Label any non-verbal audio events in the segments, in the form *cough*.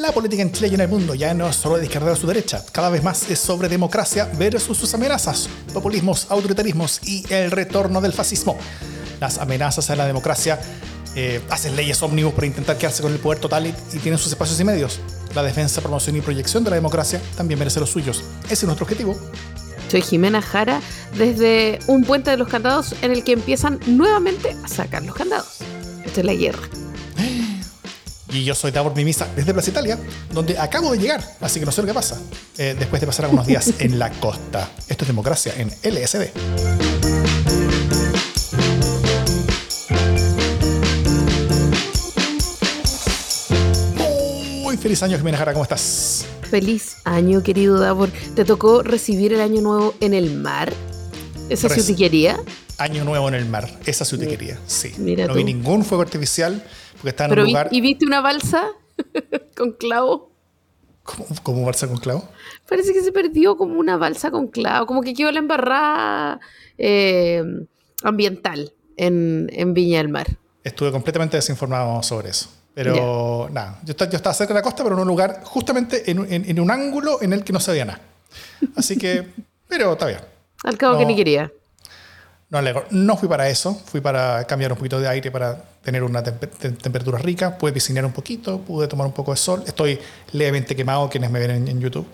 La política en Chile y en el mundo ya no es solo de izquierda a su derecha, cada vez más es sobre democracia versus sus amenazas, populismos, autoritarismos y el retorno del fascismo. Las amenazas a la democracia eh, hacen leyes ómnibus para intentar quedarse con el poder total y, y tienen sus espacios y medios. La defensa, promoción y proyección de la democracia también merece los suyos. Ese es nuestro objetivo. Soy Jimena Jara desde un puente de los candados en el que empiezan nuevamente a sacar los candados. Esta es la guerra. Y yo soy Davor Mimisa desde Plaza Italia, donde acabo de llegar, así que no sé lo que pasa, eh, después de pasar algunos días *laughs* en la costa. Esto es democracia en LSD. Muy feliz año, Jimena Jara, ¿cómo estás? Feliz año, querido Davor. ¿Te tocó recibir el año nuevo en el mar? ¿Esa sí te quería? Año nuevo en el mar, esa sí te quería, sí. Mira no tú. vi ningún fuego artificial porque estaba en Pero un lugar ¿Y viste una balsa *laughs* con clavo? como Barça con clavo. Parece que se perdió como una balsa con clavo, como que quedó la embarrada eh, ambiental en, en Viña del Mar. Estuve completamente desinformado sobre eso. Pero nada, yo, esta- yo estaba cerca de la costa, pero en un lugar justamente en, un- en- en un ángulo en el que no se veía nada. Así que, *laughs* pero está bien. Al cabo que ni quería. No, alegro. no fui para eso, fui para cambiar un poquito de aire para tener una tempe- tem- temperatura rica, pude piscinear un poquito, pude tomar un poco de sol, estoy levemente quemado, quienes me ven en, en YouTube.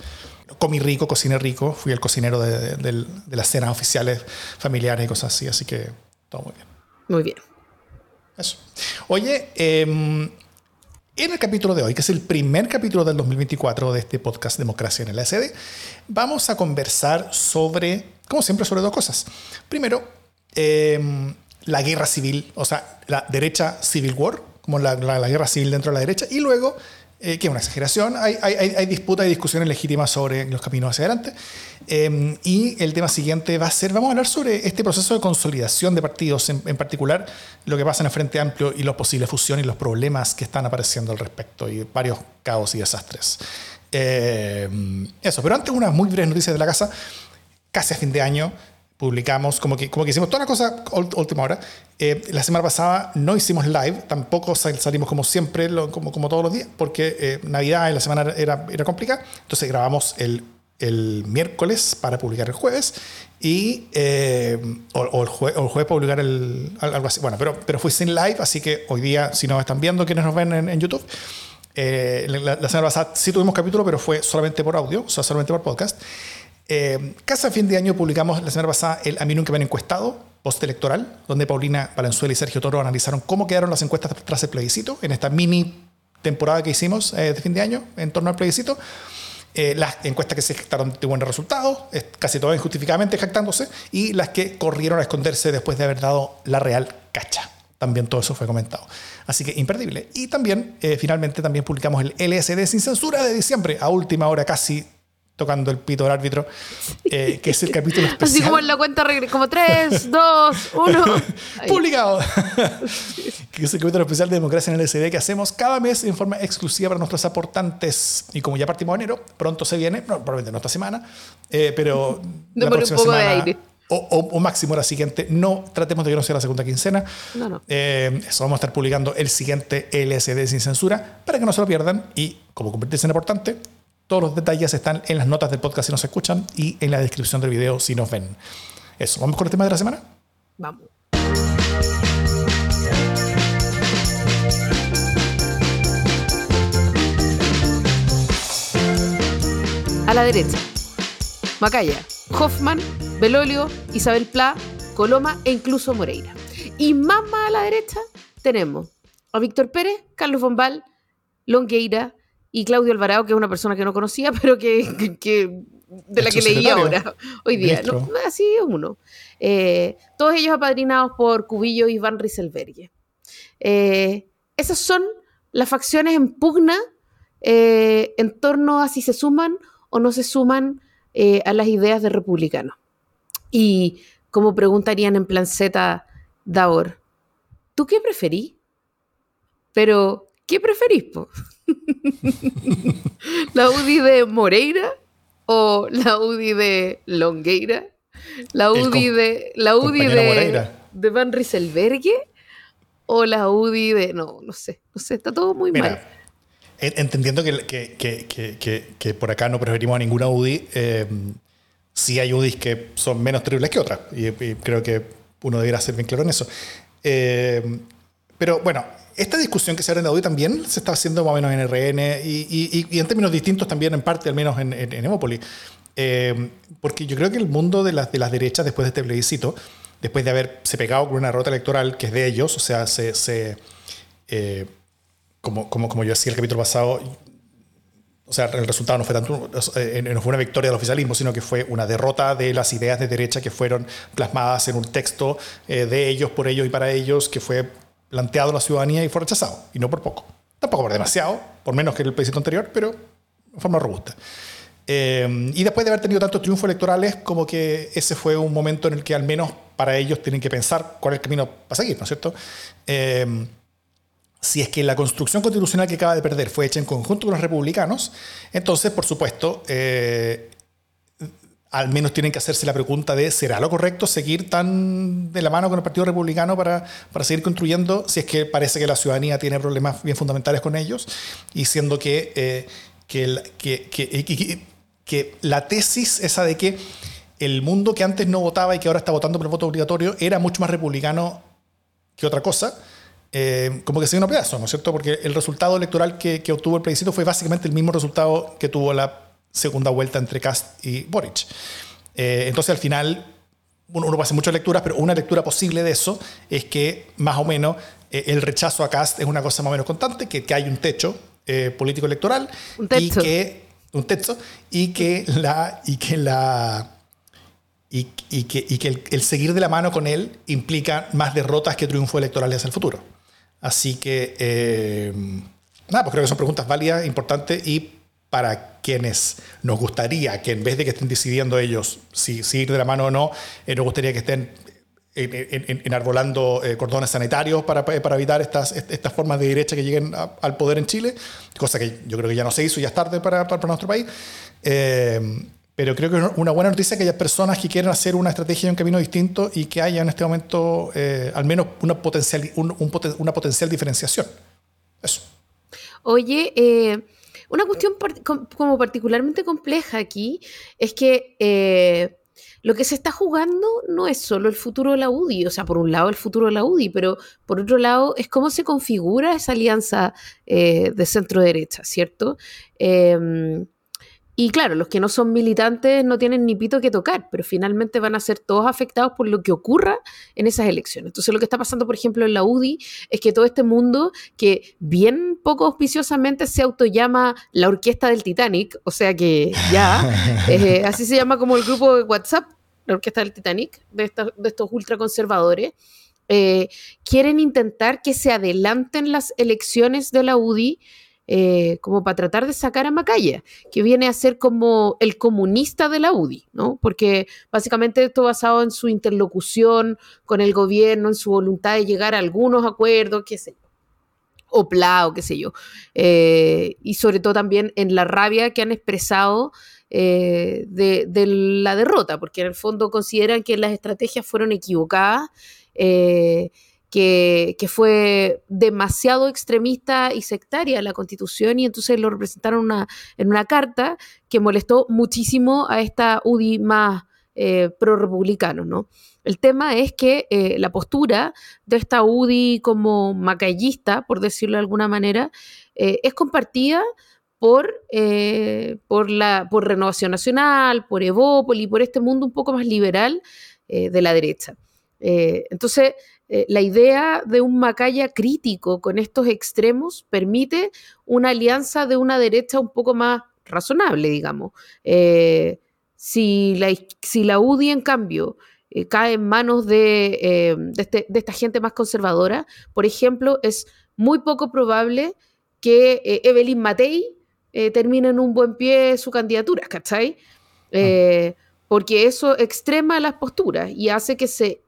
Comí rico, cociné rico, fui el cocinero de, de- del- de las cenas oficiales, familiares y cosas así, así que todo muy bien. Muy bien. Eso. Oye, em, en el capítulo de hoy, que es el primer capítulo del 2024 de este podcast Democracia en el SD, vamos a conversar sobre, como siempre, sobre dos cosas. Primero, em, la guerra civil, o sea, la derecha civil war, como la, la- la guerra civil dentro de la derecha, y luego, eh, que es una exageración, hay, hay, hay disputas y discusiones legítimas sobre los caminos hacia adelante. Eh, y el tema siguiente va a ser, vamos a hablar sobre este proceso de consolidación de partidos, en, en particular lo que pasa en el Frente Amplio y los posibles fusiones y los problemas que están apareciendo al respecto y varios caos y desastres. Eh, eso, pero antes unas muy breves noticias de la casa. Casi a fin de año publicamos, como que, como que hicimos toda la cosa última hora. Eh, la semana pasada no hicimos live, tampoco sal- salimos como siempre, lo- como, como todos los días, porque eh, Navidad en la semana era, era complicada. Entonces grabamos el, el miércoles para publicar el jueves y eh, o, o el jue- o el jueves para publicar el, al- algo así. Bueno, pero, pero fui sin live, así que hoy día, si nos están viendo, quienes nos ven en, en YouTube, eh, la, la semana pasada sí tuvimos capítulo, pero fue solamente por audio, o sea, solamente por podcast. Eh, casi a fin de año publicamos la semana pasada el A mí nunca me han encuestado, postelectoral, donde Paulina Valenzuela y Sergio Toro analizaron cómo quedaron las encuestas tras el plebiscito, en esta mini temporada que hicimos eh, de fin de año en torno al plebiscito. Eh, las encuestas que se jactaron de buenos resultados, casi todas injustificadamente jactándose, y las que corrieron a esconderse después de haber dado la real cacha. También todo eso fue comentado. Así que imperdible. Y también, eh, finalmente, también publicamos el LSD sin censura de diciembre, a última hora casi tocando el pito del árbitro, eh, que es el capítulo especial. *laughs* Así como en la cuenta como 3, 2, 1. publicado. *laughs* que es el capítulo especial de Democracia en el SD que hacemos cada mes en forma exclusiva para nuestros aportantes. Y como ya partimos de enero, pronto se viene, no, probablemente no esta semana, eh, pero *laughs* la Démosle un próxima poco de semana, aire. O, o- o máximo la siguiente. No tratemos de que no sea la segunda quincena. No, no. Eh, eso vamos a estar publicando el siguiente LSD sin censura para que no se lo pierdan. Y como convertirse en aportante, todos los detalles están en las notas del podcast si nos escuchan y en la descripción del video si nos ven. Eso, vamos con el tema de la semana. Vamos. A la derecha, Macaya, Hoffman, Belolio, Isabel Pla, Coloma e incluso Moreira. Y más, más a la derecha tenemos a Víctor Pérez, Carlos Bombal, Longueira y Claudio Alvarado, que es una persona que no conocía, *laughs* pero que, que- que- de la que leí ahora, hoy día. No, así es uno. Eh, todos ellos apadrinados por Cubillo y Van Rieselberghe. Eh, esas son las facciones en pugna eh, en torno a si se suman o no se suman a las ideas de republicano. Y como preguntarían en plan Z, Davor, ¿tú qué preferís? Pero, ¿qué preferís, po? *laughs* ¿La UDI de Moreira o la UDI de Longueira? ¿La UDI de, la UDI de, Moreira. de Van Rieselberghe o la UDI de... No, no sé, no sé, está todo muy mal. Entendiendo que, por acá no preferimos a ninguna UDI, eh, sí hay UDIs que son menos terribles que otras, y, creo que uno debería ser bien claro en eso. Eh, pero bueno, esta discusión que se abre en la UDI también se está haciendo más o menos en RN y, en términos distintos también en parte, al menos en, en, eh, porque yo creo que el mundo de las, de las derechas después de este plebiscito, después de haberse pegado con una derrota electoral que es de ellos, o sea, se, se como, como, como yo decía el capítulo pasado, o sea, el resultado no fue tanto, eh, no fue una victoria del oficialismo, sino que fue una derrota de las ideas de derecha que fueron plasmadas en un texto eh, de ellos, por ellos y para ellos, que fue planteado a la ciudadanía y fue rechazado, y no por poco. Tampoco por demasiado, por menos que el plebiscito anterior, pero de forma robusta. Eh, y después de haber tenido tantos triunfos electorales, como que ese fue un momento en el que al menos para ellos tienen que pensar cuál es el camino para seguir, ¿no es cierto? si es que la construcción constitucional que acaba de perder fue hecha en conjunto con los republicanos, entonces, por supuesto, eh, al menos tienen que hacerse la pregunta de, ¿será lo correcto seguir tan de la mano con el Partido Republicano para, para seguir construyendo, si es que parece que la ciudadanía tiene problemas bien fundamentales con ellos, y siendo que, eh, que, que, que la tesis esa de que el mundo que antes no votaba y que ahora está votando por el voto obligatorio era mucho más republicano que otra cosa, eh, como que se dio un pedazo, ¿no es cierto? Porque el resultado electoral que, obtuvo el plebiscito fue básicamente el mismo resultado que tuvo la segunda vuelta entre Kast y Boric. Eh, entonces, al final, uno, uno, puede hacer muchas lecturas, pero una lectura posible de eso es que, más o menos, eh, el rechazo a Kast es una cosa más o menos constante, que, que hay un techo político electoral y que un techo y que la y que la y, que, y que el, el, seguir de la mano con él implica más derrotas que triunfos electorales hacia el futuro. Así que, eh, nada, pues creo que son preguntas válidas, importantes y para quienes nos gustaría que en vez de que estén decidiendo ellos si, ir de la mano o no, eh, nos gustaría que estén enarbolando eh, cordones sanitarios para, para, evitar estas, estas formas de derecha que lleguen al poder en Chile, cosa que yo creo que ya no se hizo, ya es tarde para, para, nuestro país. Pero creo que es una buena noticia que haya personas que quieran hacer una estrategia y un camino distinto y que haya en este momento eh, al menos una potencial, una potencial diferenciación. Eso. Oye, eh, una cuestión como particularmente compleja aquí es que eh, lo que se está jugando no es solo el futuro de la UDI, o sea, por un lado el futuro de la UDI, pero por otro lado es cómo se configura esa alianza de centro-derecha, ¿cierto? Y claro, los que no son militantes no tienen ni pito que tocar, pero finalmente van a ser todos afectados por lo que ocurra en esas elecciones. Entonces lo que está pasando, por ejemplo, en la UDI es que todo este mundo que bien poco auspiciosamente se autollama la orquesta del Titanic, o sea que ya, *laughs* eh, así se llama como el grupo de WhatsApp, la orquesta del Titanic, de, de estos ultraconservadores, eh, quieren intentar que se adelanten las elecciones de la UDI eh, como para tratar de sacar a Macaya, que viene a ser como el comunista de la UDI, ¿no? Porque básicamente esto basado en su interlocución con el gobierno, en su voluntad de llegar a algunos acuerdos, qué sé yo, o PLA o qué sé yo, eh, y sobre todo también en la rabia que han expresado eh, de, la derrota, porque en el fondo consideran que las estrategias fueron equivocadas que, fue demasiado extremista y sectaria la constitución y entonces lo representaron en una carta que molestó muchísimo a esta UDI más eh, pro-republicano, ¿no? El tema es que eh, la postura de esta UDI como macayista, por decirlo de alguna manera, eh, es compartida por, por, la, por Renovación Nacional, por Evópoli, por este mundo un poco más liberal de la derecha. entonces, eh, la idea de un Macaya crítico con estos extremos permite una alianza de una derecha un poco más razonable, digamos. Eh, si, la, si, la, UDI, en cambio, eh, cae en manos de, este, de, esta gente más conservadora, por ejemplo, es muy poco probable que Evelyn Matei termine en un buen pie su candidatura, ¿cachai? Ah. porque eso extrema las posturas y hace que se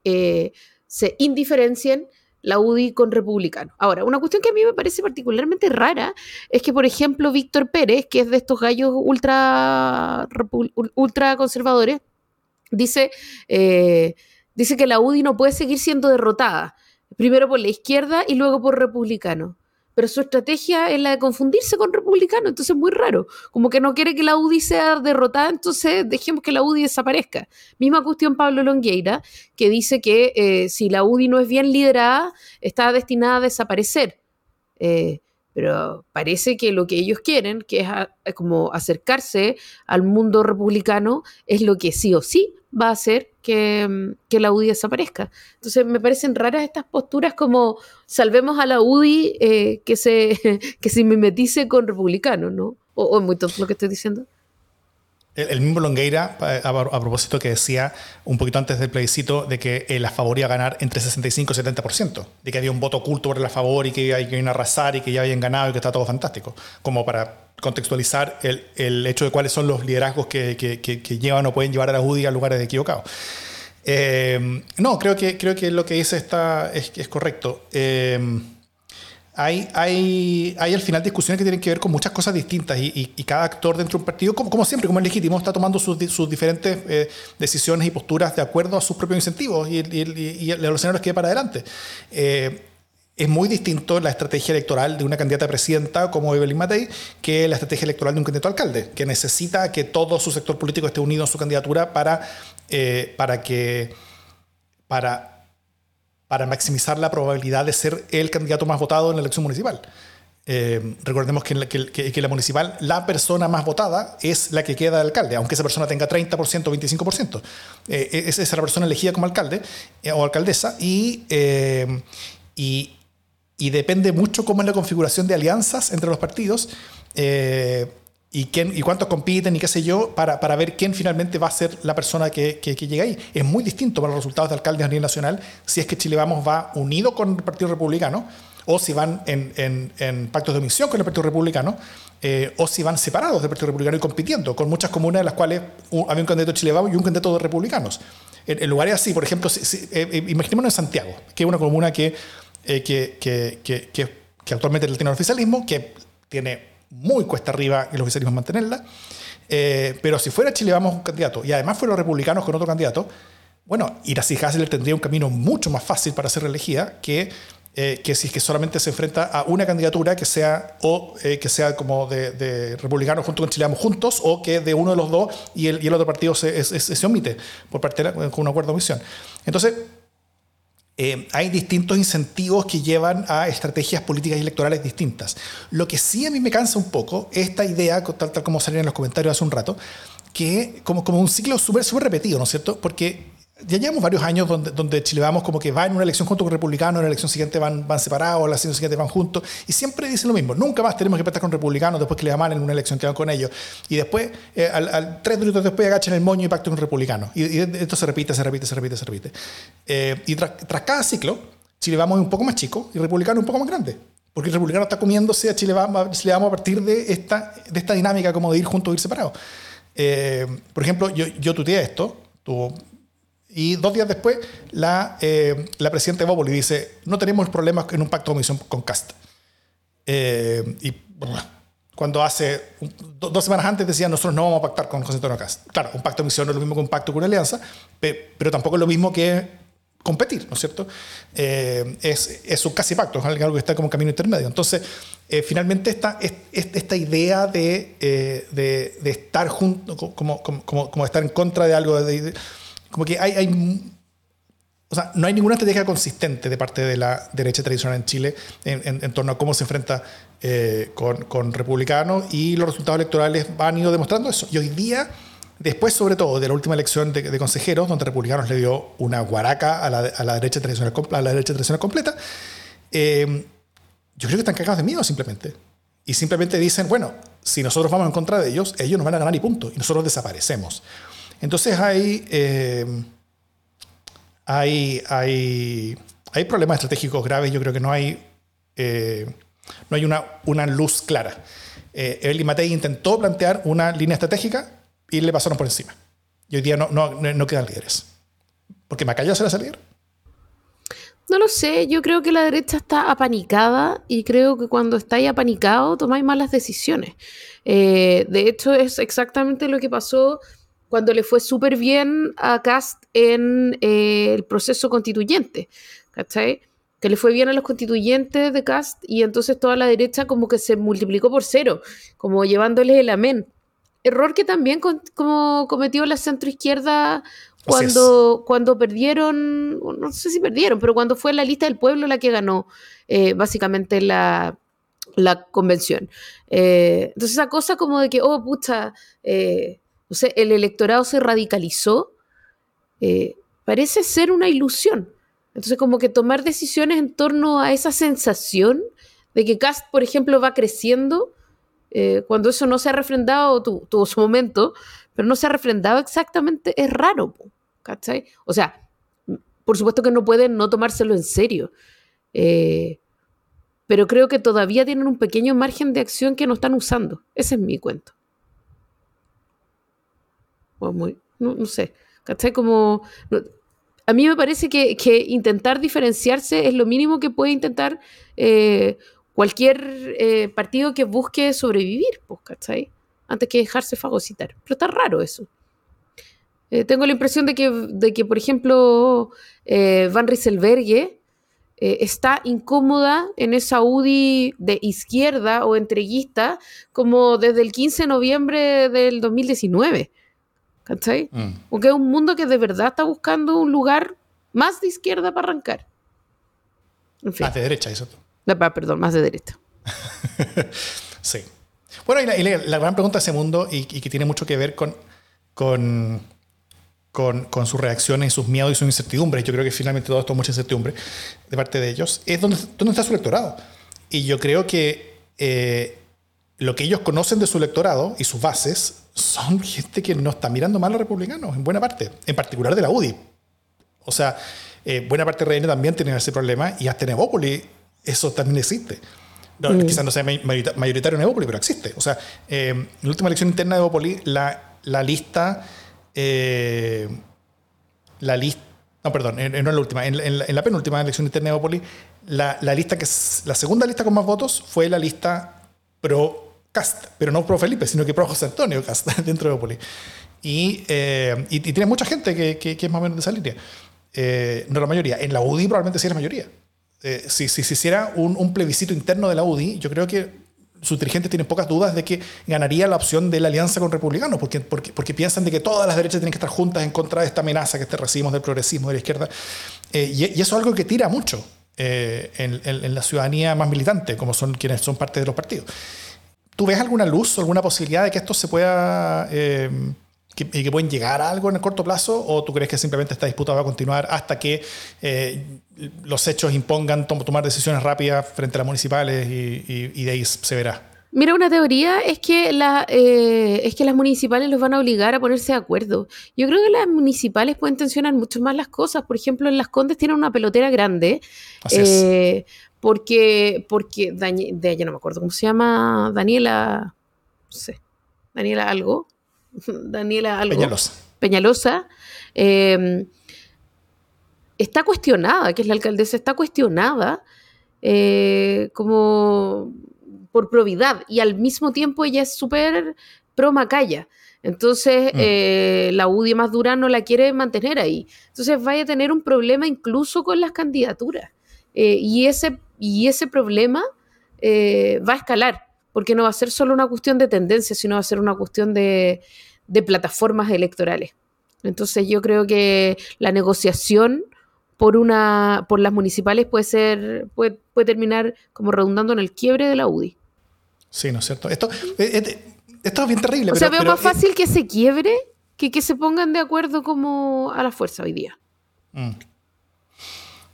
se indiferencien la UDI con republicano. Ahora, una cuestión que a mí me parece particularmente rara es que, por ejemplo, Víctor Pérez, que es de estos gallos ultra, ultra conservadores, dice, eh, dice que la UDI no puede seguir siendo derrotada, primero por la izquierda y luego por republicano. Pero su estrategia es la de confundirse con republicanos, entonces es muy raro. Como que no quiere que la UDI sea derrotada, entonces dejemos que la UDI desaparezca. Misma cuestión Pablo Longueira, que dice que eh, si la UDI no es bien liderada, está destinada a desaparecer. Eh, pero parece que lo que ellos quieren, que es como acercarse al mundo republicano, es lo que sí o sí va a hacer que, la UDI desaparezca. Entonces me parecen raras estas posturas como salvemos a la UDI eh, que, se, *laughs* que se mimetice con republicanos, ¿no? O, es muy tonto lo que estoy diciendo. El, mismo Longueira, a, propósito que decía un poquito antes del plebiscito, de que el a favor iba a ganar entre 65 y 70%, de que había un voto oculto por el a favor y que iban a arrasar y que ya habían ganado y que está todo fantástico, como para contextualizar el, el hecho de cuáles son los liderazgos que, que, llevan o pueden llevar a la UDI a lugares equivocados. Eh, no, creo que, creo que lo que dice está, es, es correcto. Eh, hay, hay, hay al final discusiones que tienen que ver con muchas cosas distintas y, cada actor dentro de un partido, como, como siempre, como es legítimo, está tomando sus, sus diferentes eh, decisiones y posturas de acuerdo a sus propios incentivos y, y, a los escenarios que para adelante. Es muy distinto la estrategia electoral de una candidata a presidenta como Evelyn Matei que la estrategia electoral de un candidato a alcalde, que necesita que todo su sector político esté unido en su candidatura para, eh, para, que, para, para maximizar la probabilidad de ser el candidato más votado en la elección municipal. Eh, recordemos que en, la, que, la, municipal la persona más votada es la que queda de alcalde, aunque esa persona tenga 30% o 25%. Eh, es, es la persona elegida como alcalde o alcaldesa y, y, y depende mucho cómo es la configuración de alianzas entre los partidos eh, y, quién, y cuántos compiten y qué sé yo, para, para, ver quién finalmente va a ser la persona que, que, llega ahí. Es muy distinto para los resultados de alcaldes a nivel nacional si es que Chile Vamos va unido con el Partido Republicano o si van en, en, en pactos de omisión con el Partido Republicano, eh, o si van separados del Partido Republicano y compitiendo, con muchas comunas en las cuales había un candidato de Chile Vamos y un candidato de republicanos. En, lugares así, por ejemplo, eh, imaginémonos en Santiago, que es una comuna que eh, que, que, que, que, actualmente tiene el oficialismo, que tiene muy cuesta arriba el oficialismo mantenerla. Eh, pero si fuera Chile Vamos un candidato y además fueron republicanos con otro candidato, bueno, Iracy Hasler tendría un camino mucho más fácil para ser reelegida que, eh, que si es que solamente se enfrenta a una candidatura que sea o que sea como de, de, republicanos junto con Chile Vamos juntos o que de uno de los dos y el, y el otro partido se, se, se, omite por parte de con un acuerdo de omisión. Entonces, eh, hay distintos incentivos que llevan a estrategias políticas y electorales distintas. Lo que sí a mí me cansa un poco, esta idea, tal, tal como salió en los comentarios hace un rato, que como, como un ciclo súper repetido, ¿no es cierto? Porque ya llevamos varios años donde, donde Chile vamos como que va en una elección junto con republicanos, en la elección siguiente van, van separados, en la elección siguiente van juntos, y siempre dicen lo mismo, nunca más tenemos que pactar con republicanos después que le mal en una elección que van con ellos, y después, eh, al, tres minutos después agachan el moño y pactan con republicanos, y, esto se repite, se repite, se repite, se repite. Eh, y tras, cada ciclo, Chile vamos un poco más chico y republicano un poco más grande. Porque el republicano está comiéndose a Chile vamos, Chile vamos a partir de esta, de esta dinámica como de ir juntos o ir separados. Eh, por ejemplo, yo, yo tuteé esto, tuvo y dos días después, la, eh, la presidenta de Bópoli dice, no tenemos problemas en un pacto de omisión con Cast. Eh, y cuando hace dos semanas antes decían, nosotros no vamos a pactar con José Antonio Cast. Claro, un pacto de omisión no es lo mismo que un pacto con una alianza, pero tampoco es lo mismo que competir, ¿no es cierto? Eh, es, es, un casi pacto, es algo que está como camino intermedio. Entonces, finalmente esta, esta idea de, de, de estar junto, como, como, como, estar en contra de algo, de, como que hay, o sea, no hay ninguna estrategia consistente de parte de la derecha tradicional en Chile en, torno a cómo se enfrenta eh, con, republicanos y los resultados electorales han ido demostrando eso. Y hoy día, después sobre todo de la última elección de, consejeros, donde republicanos le dio una guaraca a la, derecha, tradicional, a la derecha tradicional completa, eh, yo creo que están cagados de miedo simplemente. Y simplemente dicen, bueno, si nosotros vamos en contra de ellos, ellos nos van a ganar y punto. Y nosotros desaparecemos. Entonces hay, eh, hay, hay, hay, problemas estratégicos graves. Yo creo que no hay, eh, no hay una, una luz clara. Eh, Evelyn Matei intentó plantear una línea estratégica y le pasaron por encima. Y hoy día no, no, no quedan líderes. ¿Porque Macaya se va a salir? No lo sé, yo creo que la derecha está apanicada y creo que cuando estáis apanicado tomáis malas decisiones. de hecho, es exactamente lo que pasó cuando le fue súper bien a Cast en eh, el proceso constituyente, ¿cachai? que le fue bien a los constituyentes de Cast y entonces toda la derecha como que se multiplicó por cero, como llevándole el amén. Error que también como cometió la centroizquierda cuando, cuando perdieron, no sé si perdieron, pero cuando fue la lista del pueblo la que ganó eh, básicamente la, la convención. Eh, entonces esa cosa como de que, oh, pucha, eh, no sé, el electorado se radicalizó, parece ser una ilusión. Entonces como que tomar decisiones en torno a esa sensación de que Cast, por ejemplo, va creciendo, cuando eso no se ha refrendado, tuvo su momento, pero no se ha refrendado exactamente, es raro. ¿cachai? O sea, por supuesto que no pueden no tomárselo en serio, eh, pero creo que todavía tienen un pequeño margen de acción que no están usando. Ese es mi cuento. No, sé, ¿cachai? Como... a mí me parece que, intentar diferenciarse es lo mínimo que puede intentar eh, cualquier eh, partido que busque sobrevivir, pues, ¿cachai? Antes que dejarse fagocitar. Pero está raro eso. Eh, tengo la impresión de que, de que por ejemplo, Van Rieselberghe eh, está incómoda en esa UDI de izquierda o entreguista como desde el 15 de noviembre del 2019. ¿Cachai? Mm. Porque es un mundo que de verdad está buscando un lugar más de izquierda para arrancar. Más de derecha, eso. perdón, más de derecha. *laughs* sí. Bueno, y la, gran pregunta de ese mundo, y, y, que tiene mucho que ver con, con con, sus reacciones, sus miedos y sus incertidumbres. Yo creo que finalmente todo esto es mucha incertidumbre de parte de ellos. Es donde, donde está su electorado. Y yo creo que eh, lo que ellos conocen de su electorado y sus bases son gente que no está mirando mal a los republicanos, en buena parte, en particular de la UDI. O sea, eh, buena parte de RN también tiene ese problema y hasta en Evópoli eso también existe. Mm. Quizás no sea mayoritario en Evópoli, pero existe. O sea, eh, en la última elección interna de Evópoli, la, la lista eh, la lista, no, perdón, no en la última, en, la penúltima elección interna de Evópolis, la, la, lista que la segunda lista con más votos fue la lista pro Cast, pero no pro Felipe, sino que pro José Antonio Cast *laughs* dentro de Evópolis. Y, eh, y, tiene mucha gente que, que, es más o menos de esa línea. Eh, no la mayoría. En la UDI probablemente sí la mayoría. si, si se hiciera un, un, plebiscito interno de la UDI, yo creo que sus dirigentes tienen pocas dudas de que ganaría la opción de la alianza con republicanos, porque, porque, porque piensan de que todas las derechas tienen que estar juntas en contra de esta amenaza que recibimos del progresismo de la izquierda. Eh, y, eso es algo que tira mucho eh, en, la ciudadanía más militante, como son quienes son parte de los partidos. ¿Tú ves alguna luz o alguna posibilidad de que esto se pueda... Eh, y que pueden llegar a algo en el corto plazo o tú crees que simplemente esta disputa va a continuar hasta que eh, los hechos impongan tomar decisiones rápidas frente a las municipales y, de ahí se verá? Mira, una teoría es que, la, eh, es que las municipales los van a obligar a ponerse de acuerdo. Yo creo que las municipales pueden tensionar mucho más las cosas. Por ejemplo, en Las Condes tienen una pelotera grande. Eh, porque, porque de ella no me acuerdo cómo se llama, Daniela, no sé, Daniela algo, *laughs* Daniela Peñalosa. Peñalosa em, está cuestionada, que es la alcaldesa, está cuestionada eh, como por probidad y al mismo tiempo ella es súper pro Macaya. Entonces, mm. eh, la UDI más dura no la quiere mantener ahí. Entonces, vaya a tener un problema incluso con las candidaturas. Eh, y, ese, y ese problema va a escalar porque no va a ser solo una cuestión de tendencia, sino va a ser una cuestión de, plataformas electorales. Entonces yo creo que la negociación por una por las municipales puede ser puede, terminar como redundando en el quiebre de la UDI. Sí, ¿no es cierto? Esto, eh, eh, esto es bien terrible. O sea, veo más fácil que se quiebre que que se pongan de acuerdo como a la fuerza hoy día.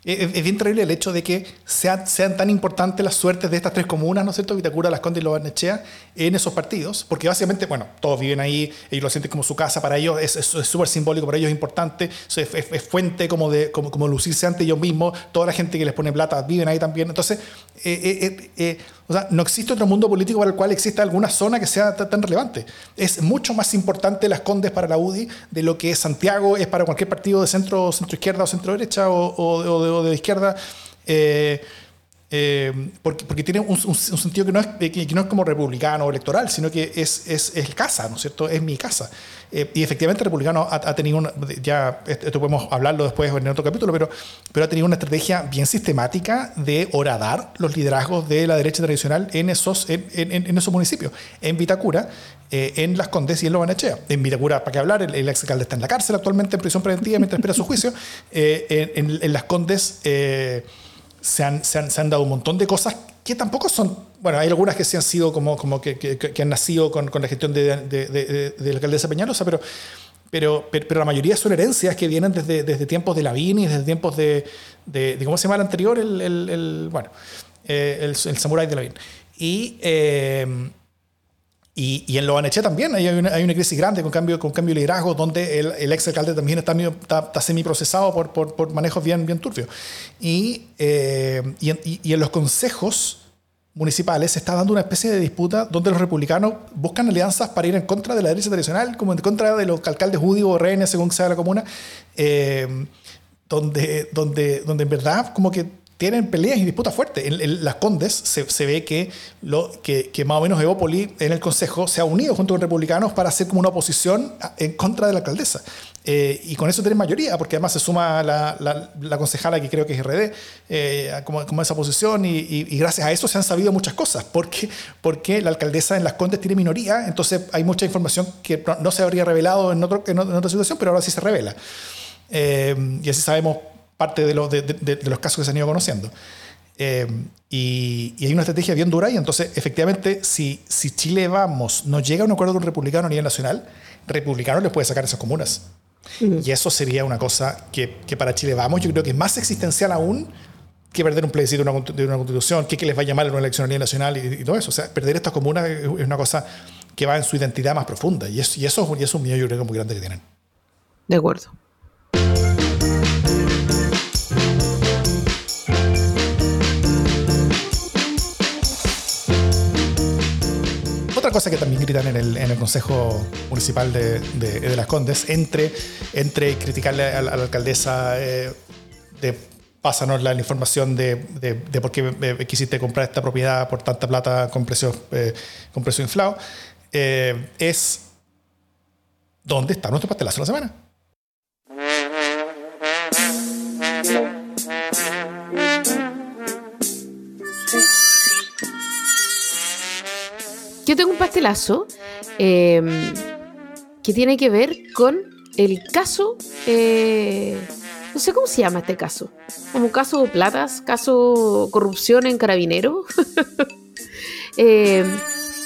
Es, bien terrible el hecho de que sean, tan importantes las suertes de estas tres comunas, ¿no es cierto? Vitacura, Las Condes y Lobarnechea, en esos partidos, porque básicamente, bueno, todos viven ahí, ellos lo sienten como su casa, para ellos es súper simbólico, para ellos es importante, es, fuente como de como, como lucirse ante ellos mismos, toda la gente que les pone plata viven ahí también. Entonces, eh, eh, eh, o sea, no existe otro mundo político para el cual exista alguna zona que sea tan relevante. Es mucho más importante Las Condes para la UDI de lo que Santiago es para cualquier partido de centro, centro izquierda o centro derecha o, de, izquierda. Eh, eh, porque, tiene un, sentido que no, es, es como republicano o electoral, sino que es, es, es casa, ¿no es cierto? Es mi casa. Eh, y efectivamente, republicano ha, tenido una, ya esto podemos hablarlo después en otro capítulo, pero, pero ha tenido una estrategia bien sistemática de horadar los liderazgos de la derecha tradicional en esos, en, en, esos municipios. En Vitacura, eh, en Las Condes y en Lobanechea. En Vitacura, para qué hablar, el, el exalcalde está en la cárcel actualmente en prisión preventiva mientras espera su juicio. en, Las Condes se han, se, han, se han, dado un montón de cosas que tampoco son, bueno, hay algunas que sí han sido como, como que, que, han nacido con, con, la gestión de, de, de, de, la alcaldesa Peñalosa, pero, pero, pero, la mayoría son herencias que vienen desde, desde tiempos de Lavín y desde tiempos de, ¿cómo se llama el anterior? El, el, el bueno, eh, el, el samurái de Lavín. Y... Eh, y, y, en Loaneche también hay una, hay una, crisis grande con cambio, con cambio de liderazgo, donde el, el ex alcalde también está, está, está semi-procesado por, por, por, manejos bien, bien turbios. Y, eh, y, y, en los consejos municipales se está dando una especie de disputa donde los republicanos buscan alianzas para ir en contra de la derecha tradicional, como en contra de los alcaldes judíos o rehenes, según sea la comuna, eh, donde, donde, donde en verdad como que tienen peleas y disputas fuertes. En, las Condes se, se, ve que, lo, que, que, más o menos Evópoli en el Consejo se ha unido junto con republicanos para hacer como una oposición en contra de la alcaldesa. Eh, y con eso tienen mayoría, porque además se suma la, la, la concejala que creo que es RD, eh, como, como, esa posición, y, y, gracias a eso se han sabido muchas cosas, porque, porque la alcaldesa en las Condes tiene minoría, entonces hay mucha información que no, se habría revelado en, otro, en, otra situación, pero ahora sí se revela. Eh, y así sabemos parte de, los de, de, los casos que se han ido conociendo. Eh, y, y, hay una estrategia bien dura y entonces efectivamente si, si Chile vamos no llega a un acuerdo con republicano a nivel nacional, republicano les puede sacar esas comunas. Y eso sería una cosa que, que, para Chile vamos yo creo que es más existencial aún que perder un plebiscito de una, de una constitución, que, que les va a llamar a una elección a nivel nacional y, y, todo eso. O sea, perder estas comunas es una cosa que va en su identidad más profunda y eso, y eso, y eso es un miedo yo creo muy grande que tienen. De acuerdo. Cosa que también gritan en el, en el Consejo Municipal de, de, Las Condes, entre, entre criticarle a la, alcaldesa eh, de pásanos la, información de, de, de, por qué eh, quisiste comprar esta propiedad por tanta plata con precios eh, con precio inflado, eh, es ¿dónde está nuestro pastelazo de la semana? Yo tengo un pastelazo eh, que tiene que ver con el caso, eh, no sé cómo se llama este caso, como caso platas, caso corrupción en carabinero, *laughs* eh,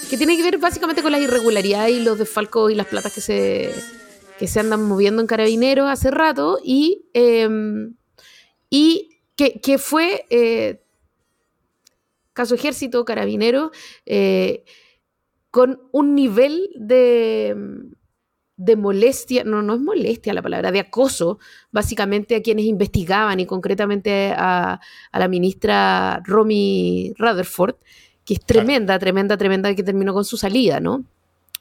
que tiene que ver básicamente con las irregularidades y los desfalcos y las platas que se, que se andan moviendo en carabineros hace rato y, em, y que, que fue eh, caso ejército, carabinero, eh, con un nivel de, de molestia, no, no es molestia la palabra, de acoso, básicamente a quienes investigaban y concretamente a, a la ministra Romy Rutherford, que es tremenda, claro. tremenda, tremenda, que terminó con su salida, ¿no?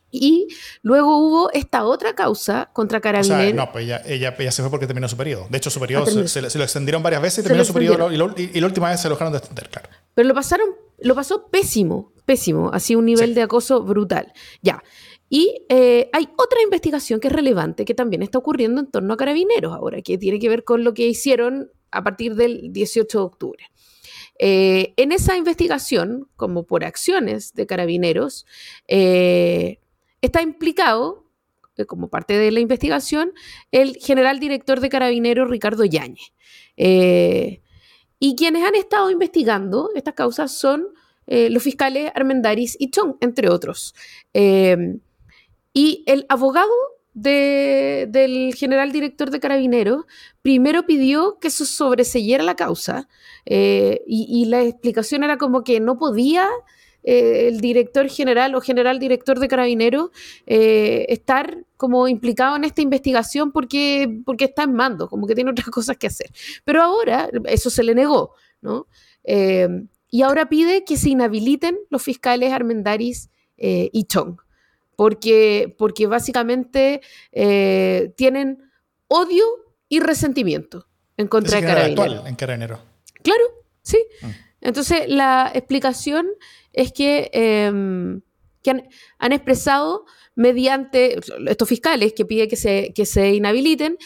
Y luego hubo esta otra causa contra Carabineros. O sea, no, pues ella, ella, ella, se fue porque terminó su periodo. De hecho, su periodo ah, se, se, se, lo extendieron varias veces y terminó su periodo y, y, y, la última vez se lo dejaron de extender, claro. Pero lo pasaron, lo pasó pésimo, pésimo, así un nivel sí. de acoso brutal. Ya. Y eh, hay otra investigación que es relevante que también está ocurriendo en torno a carabineros ahora, que tiene que ver con lo que hicieron a partir del 18 de octubre. Eh, en esa investigación, como por acciones de carabineros, eh, está implicado, como parte de la investigación, el general director de carabineros Ricardo Yáñez. Y quienes han estado investigando estas causas son eh, los fiscales Armendaris y Chong, entre otros. Eh, y el abogado de, del general director de carabineros primero pidió que se sobreseyera la causa eh, y, y, la explicación era como que no podía eh, el director general o general director de carabineros estar como implicado en esta investigación porque, porque está en mando, como que tiene otras *laughs* cosas que hacer. Pero ahora eso se le negó, ¿no? Y ahora pide que se inhabiliten los fiscales Armendaris eh, y Chong, porque, porque básicamente eh, tienen odio y resentimiento en contra de Carabineros. en Carabinero. Claro, sí. Mm. Entonces, la explicación es que, em, han, expresado mediante, estos fiscales que piden que se, que se inhabiliten,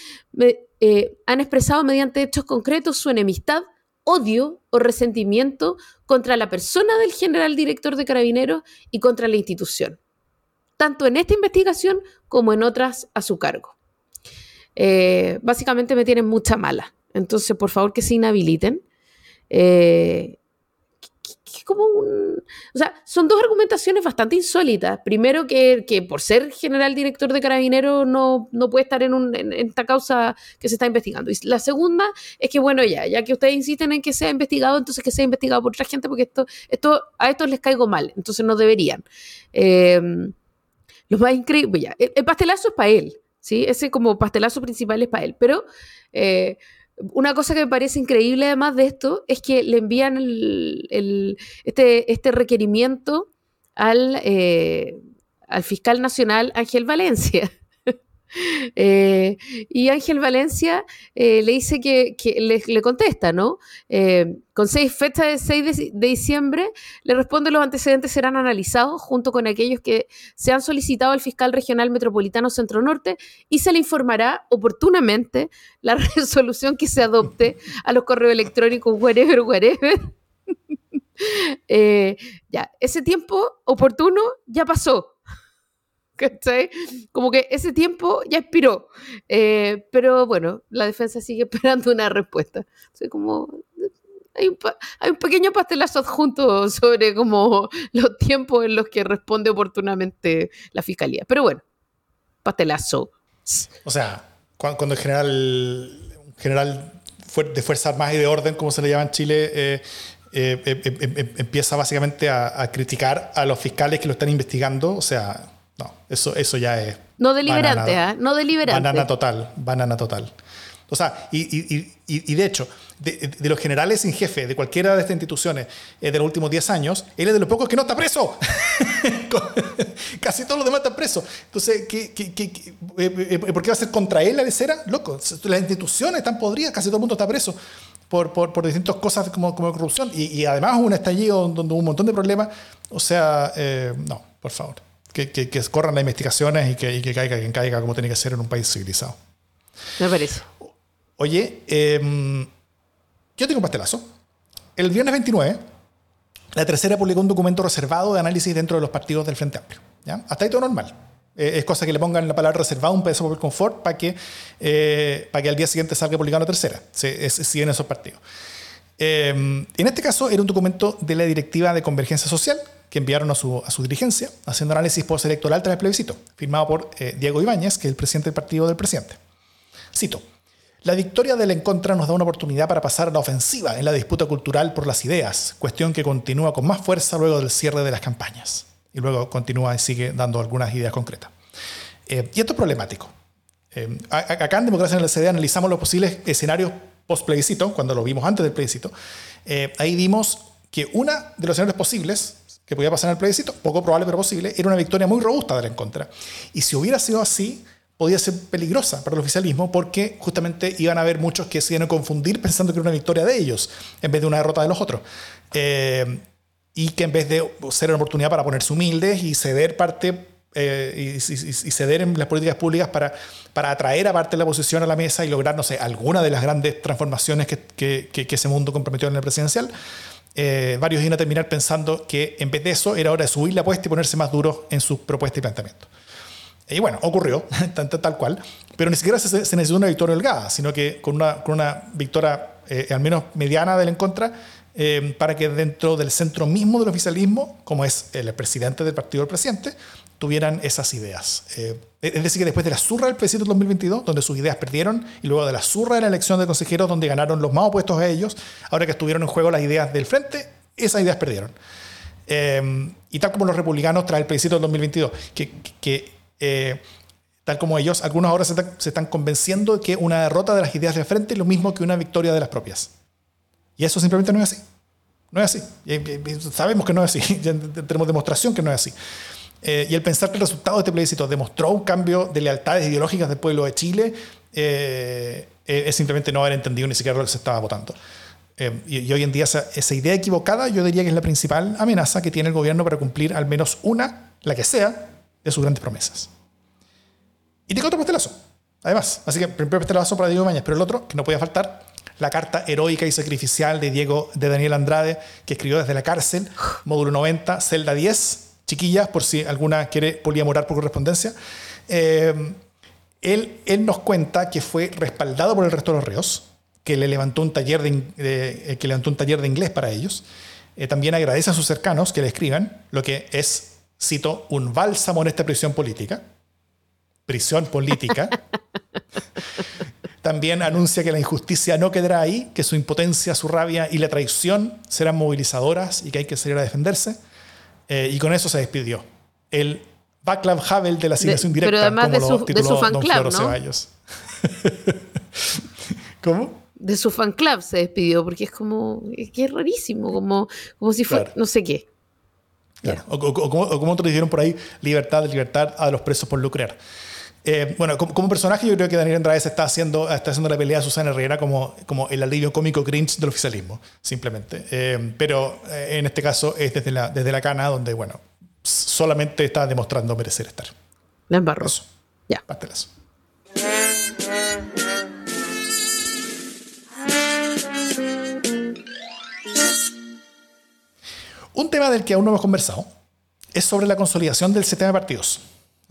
eh, han expresado mediante hechos concretos su enemistad, odio o resentimiento contra la persona del general director de carabineros y contra la institución, tanto en esta investigación como en otras a su cargo. Eh, básicamente me tienen mucha mala. Entonces, por favor, que se inhabiliten. Eh, como un, o sea, son dos argumentaciones bastante insólitas. Primero, que, por ser general director de Carabineros no, no puede estar en, esta causa que se está investigando. Y la segunda es que, bueno, ya, ya que ustedes insisten en que sea investigado, entonces que sea investigado por otra gente, porque esto, esto a estos les caigo mal, entonces no deberían. Eh, lo más increíble, ya, el, pastelazo es para él, ¿sí? Ese como pastelazo principal es para él, pero... Eh, una cosa que me parece increíble además de esto es que le envían este, este, requerimiento al, eh, al fiscal nacional Ángel Valencia. *laughs* Eh, y Ángel Valencia eh, le dice que, le, contesta, ¿no? Eh, con seis fechas de 6 de, diciembre, le responde los antecedentes serán analizados junto con aquellos que se han solicitado al fiscal regional metropolitano Centro Norte y se le informará oportunamente la *laughs* resolución que se adopte a los correos electrónicos wherever, wherever. *laughs* ya, ese tiempo oportuno ya pasó. *laughs* Como que ese tiempo ya expiró. Eh, pero bueno, la defensa sigue *laughs* esperando una respuesta. como, hay, un, hay un pequeño pastelazo adjunto sobre como *laughs* los tiempos en los que responde oportunamente la fiscalía. Pero bueno, pastelazo. O sea, cuando el general, general de Fuerzas Armadas y de Orden, como se le llama en Chile, eh, eh, empieza básicamente a, a, criticar a los fiscales que lo están investigando, o sea, no, eso, eso ya es. No deliberante, ¿ah? No deliberante. Banana total, banana total. O sea, y, de hecho, de, los generales en jefe de cualquiera de estas instituciones eh, de los últimos 10 años, él es de los pocos que no está preso. *laughs* Casi todos los demás están presos. Entonces, ¿qué, qué, qué, eh, ¿por qué va a ser contra él la lecera? Loco, las instituciones están podridas, casi todo el mundo está preso por, por, por distintas cosas como, como corrupción. Y, además un estallido donde hubo un montón de problemas. O sea, eh, no, por favor que, que, que corran las investigaciones y que, y que, caiga quien caiga como tiene que ser en un país civilizado. Me parece. Oye, em, yo tengo un pastelazo. El viernes 29, la tercera publicó un documento reservado de análisis dentro de los partidos del Frente Amplio. ¿ya? Hasta ahí todo normal. Eh, es cosa que le pongan la palabra reservado un pedazo por confort para que, eh, para que al día siguiente salga publicada la tercera. Si, si en esos partidos. Em, en este caso era un documento de la Directiva de Convergencia Social, que enviaron a su, dirigencia, haciendo análisis postelectoral tras el plebiscito, firmado por eh, Diego Ibáñez, que es el presidente del partido del presidente. Cito. La victoria del en contra nos da una oportunidad para pasar a la ofensiva en la disputa cultural por las ideas, cuestión que continúa con más fuerza luego del cierre de las campañas. Y luego continúa y sigue dando algunas ideas concretas. Eh, y esto es problemático. Eh, acá en Democracia en el CD analizamos los posibles escenarios post-plebiscito, cuando lo vimos antes del plebiscito. ahí vimos que una de los escenarios posibles que podía pasar en el plebiscito, poco probable pero posible, era una victoria muy robusta de la en contra. Y si hubiera sido así, podía ser peligrosa para el oficialismo porque justamente iban a haber muchos que se iban a confundir pensando que era una victoria de ellos en vez de una derrota de los otros. Eh, y que en vez de ser una oportunidad para ponerse humildes y ceder parte eh, y, ceder en las políticas públicas para, para atraer a parte de la oposición a la mesa y lograr, no sé, alguna de las grandes transformaciones que, que, que ese mundo comprometió en el presidencial, eh, varios iban a terminar pensando que en vez de eso era hora de subir la apuesta y ponerse más duros en sus propuestas y planteamientos. Y bueno, ocurrió, *laughs* tal, tal, cual, pero ni siquiera se, se, necesitó una victoria holgada, sino que con una, con una victoria eh, al menos mediana del en contra, eh, para que dentro del centro mismo del oficialismo, como es el presidente del partido del presidente, tuvieran esas ideas. Eh, es decir, que después de la surra del plebiscito del 2022, donde sus ideas perdieron, y luego de la surra de la elección de consejeros, donde ganaron los más opuestos a ellos, ahora que estuvieron en juego las ideas del frente, esas ideas perdieron. Eh, y tal como los republicanos tras el plebiscito del 2022, que, que eh, tal como ellos, algunos ahora se están, se están, convenciendo de que una derrota de las ideas del frente es lo mismo que una victoria de las propias. Y eso simplemente no es así. No es así. sabemos que no es así. *laughs* tenemos demostración que no es así. Eh, y el pensar que el resultado de este plebiscito demostró un cambio de lealtades ideológicas del pueblo de Chile eh, eh, es simplemente no haber entendido ni siquiera lo que se estaba votando. Eh, y, hoy en día esa, esa, idea equivocada yo diría que es la principal amenaza que tiene el gobierno para cumplir al menos una, la que sea, de sus grandes promesas. Y tengo otro pastelazo, además. Así que el primer pastelazo para Diego Mañas, pero el otro, que no podía faltar, la carta heroica y sacrificial de Diego, de Daniel Andrade, que escribió desde la cárcel, módulo 90, celda 10, chiquillas, por si alguna quiere poliamorar por correspondencia. Eh, él, él nos cuenta que fue respaldado por el resto de los reos, que le levantó un taller de, eh, que levantó un taller de inglés para ellos. Eh, también agradece a sus cercanos que le escriban, lo que es, cito, un bálsamo en esta prisión política. Prisión política. *laughs* También anuncia que la injusticia no quedará ahí, que su impotencia, su rabia y la traición serán movilizadoras y que hay que salir a defenderse. Eh, y con eso se despidió. El Baclav Havel de la asignación directa. Pero además de su, de su fan club, ¿no? *laughs* ¿Cómo? de su fan club se despidió, porque es como, es que es rarísimo, como, como si fuera, no sé qué. O, como, otros dijeron por ahí, libertad, libertad a los presos por lucrar. Eh, bueno, como, personaje yo creo que Daniel Andrade está haciendo, está haciendo la pelea a Susana Herrera como, como el alivio cómico cringe del oficialismo, simplemente. Eh, pero eh, en este caso es desde la, desde la cana donde, bueno, solamente está demostrando merecer estar. La embarró. Ya. Un tema del que aún no hemos conversado es sobre la consolidación del sistema de partidos.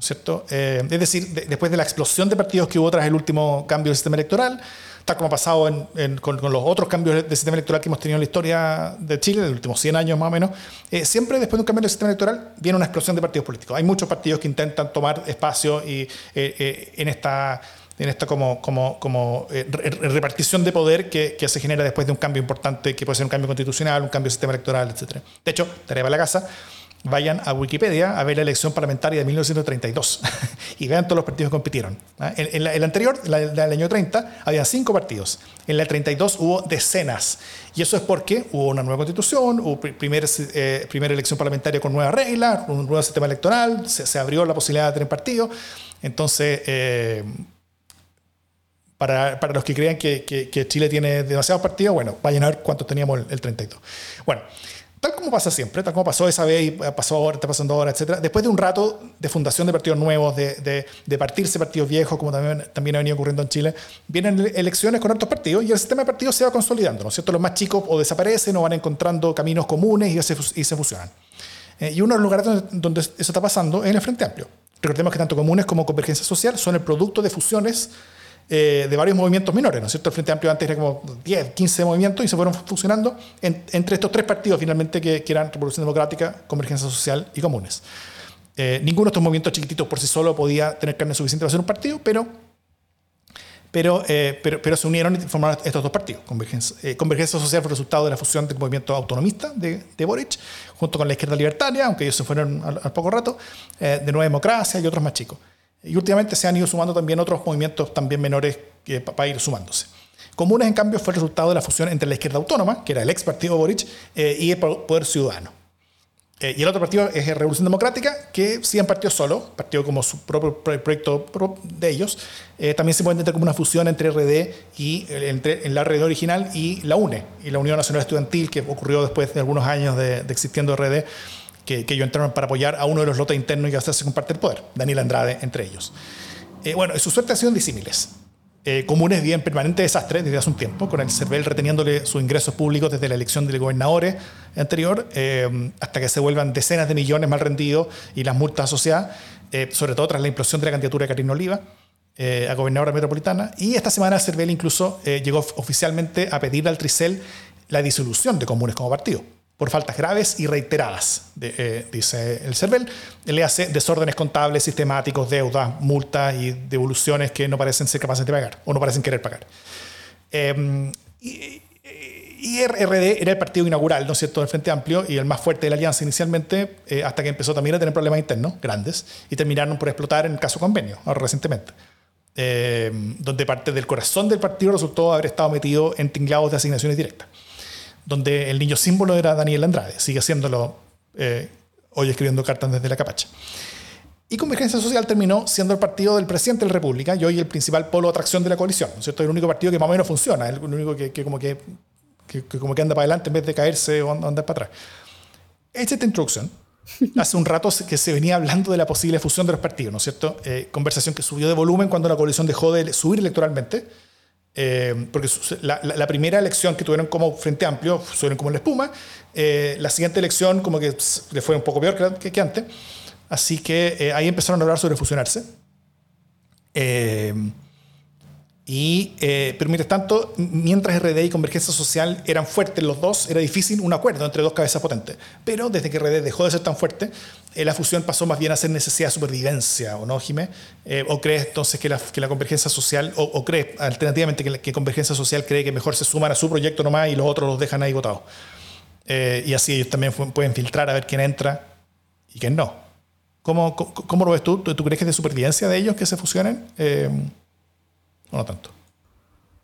¿Cierto? Eh, es decir, después de la explosión de partidos que hubo tras el último cambio del sistema electoral, tal como ha pasado con, los otros cambios del sistema electoral que hemos tenido en la historia de Chile, de los últimos 100 años más o menos, eh, siempre después de un cambio del sistema electoral viene una explosión de partidos políticos. Hay muchos partidos que intentan tomar espacio y, eh, en esta en esta como, como, como eh, repartición de poder que, que, se genera después de un cambio importante, que puede ser un cambio constitucional, un cambio de sistema electoral, etc. De hecho, tarea para la casa, vayan a Wikipedia a ver la elección parlamentaria de 1932 *laughs* y vean todos los partidos que compitieron. ¿ah? En, la, anterior, la, del año 30, había cinco partidos. En la 32 hubo decenas. Y eso es porque hubo una nueva constitución, hubo primer, eh, primera elección parlamentaria con nuevas reglas, un nuevo sistema electoral, se, se, abrió la posibilidad de tener partidos. Entonces, eh, para, para los que crean que, que, Chile tiene demasiados partidos, bueno, vayan a ver cuántos teníamos el, 32. Bueno, tal como pasa siempre, tal como pasó esa vez y pasó ahora, está pasando ahora, etc. Después de un rato de fundación de partidos nuevos, de, de, de, partirse partidos viejos, como también, también ha venido ocurriendo en Chile, vienen elecciones con otros partidos y el sistema de partidos se va consolidando, ¿no es cierto? Los más chicos o desaparecen o van encontrando caminos comunes y se, y se fusionan. Eh, y uno de los lugares donde, donde, eso está pasando es en el Frente Amplio. Recordemos que tanto comunes como convergencia social son el producto de fusiones eh, de varios movimientos menores, ¿no es cierto? El Frente Amplio antes era como 10, 15 movimientos y se fueron fusionando entre estos tres partidos finalmente que, eran Revolución Democrática, Convergencia Social y Comunes. Eh, ninguno de estos movimientos chiquititos por sí solo podía tener carne suficiente para ser un partido, pero, pero, eh, pero, pero, se unieron y formaron estos dos partidos. Convergencia, Convergencia Social fue resultado de la fusión del movimiento autonomista de, de Boric, junto con la izquierda libertaria, aunque ellos se fueron al, al poco rato, de Nueva Democracia y otros más chicos. Y últimamente se han ido sumando también otros movimientos también menores que, para ir sumándose. Comunes, en cambio, fue el resultado de la fusión entre la izquierda autónoma, que era el ex partido Boric, eh, y el Poder Ciudadano. Eh, y el otro partido es Revolución Democrática, que sí han partido solo, partido como su propio proyecto de ellos. Eh, también se puede entender como una fusión entre RD y entre la RD original y la UNE, y la Unión Nacional Estudiantil, que ocurrió después de algunos años de, de existiendo RD que, ellos entraron para apoyar a uno de los lotes internos y hasta se comparte el poder, Daniel Andrade entre ellos. Eh, bueno, su suerte ha sido disímiles. Eh, comunes viven permanente desastre desde hace un tiempo, con el CERVEL reteniéndole sus ingresos públicos desde la elección del gobernador anterior, eh, hasta que se vuelvan decenas de millones mal rendidos y las multas asociadas, sobre todo tras la implosión de la candidatura de Karina Oliva a gobernadora metropolitana. Y esta semana el incluso llegó oficialmente a pedir al Tricel la disolución de comunes como partido por faltas graves y reiteradas, eh, dice el CERVEL. Le hace desórdenes contables sistemáticos, deudas, multas y devoluciones que no parecen ser capaces de pagar o no parecen querer pagar. Em, y, RD era el partido inaugural, ¿no es cierto?, del Frente Amplio y el más fuerte de la alianza inicialmente, eh, hasta que empezó también a tener problemas internos grandes y terminaron por explotar en el caso convenio, ahora recientemente. Em, donde parte del corazón del partido resultó haber estado metido en tinglados de asignaciones directas donde el niño símbolo era Daniel Andrade, sigue haciéndolo eh, hoy escribiendo cartas desde la capacha. Y Convergencia Social terminó siendo el partido del presidente de la República y hoy el principal polo de atracción de la coalición. ¿no es cierto? El único partido que más o menos funciona, el único que, como que que, como que anda para adelante en vez de caerse o andar para atrás. Esta introducción *laughs* hace un rato que se venía hablando de la posible fusión de los partidos, ¿no es cierto? Eh, conversación que subió de volumen cuando la coalición dejó de subir electoralmente, eh, porque la, primera elección que tuvieron como Frente Amplio subieron como la espuma, eh, la siguiente elección como que le fue un poco peor que, antes, así que ahí empezaron a hablar sobre fusionarse. Y, eh, pero mientras tanto, mientras RD y Convergencia Social eran fuertes los dos, era difícil un acuerdo entre dos cabezas potentes. Pero desde que RD dejó de ser tan fuerte, eh, la fusión pasó más bien a ser necesidad de supervivencia, ¿o no, Jimé? Eh, ¿O crees entonces que la, que la Convergencia Social, o, o crees alternativamente que, la, que Convergencia Social cree que mejor se suman a su proyecto nomás y los otros los dejan ahí votados? y así ellos también pueden filtrar a ver quién entra y quién no. ¿Cómo, cómo, lo ves tú? ¿Tú crees que es de supervivencia de ellos que se fusionen? No tanto.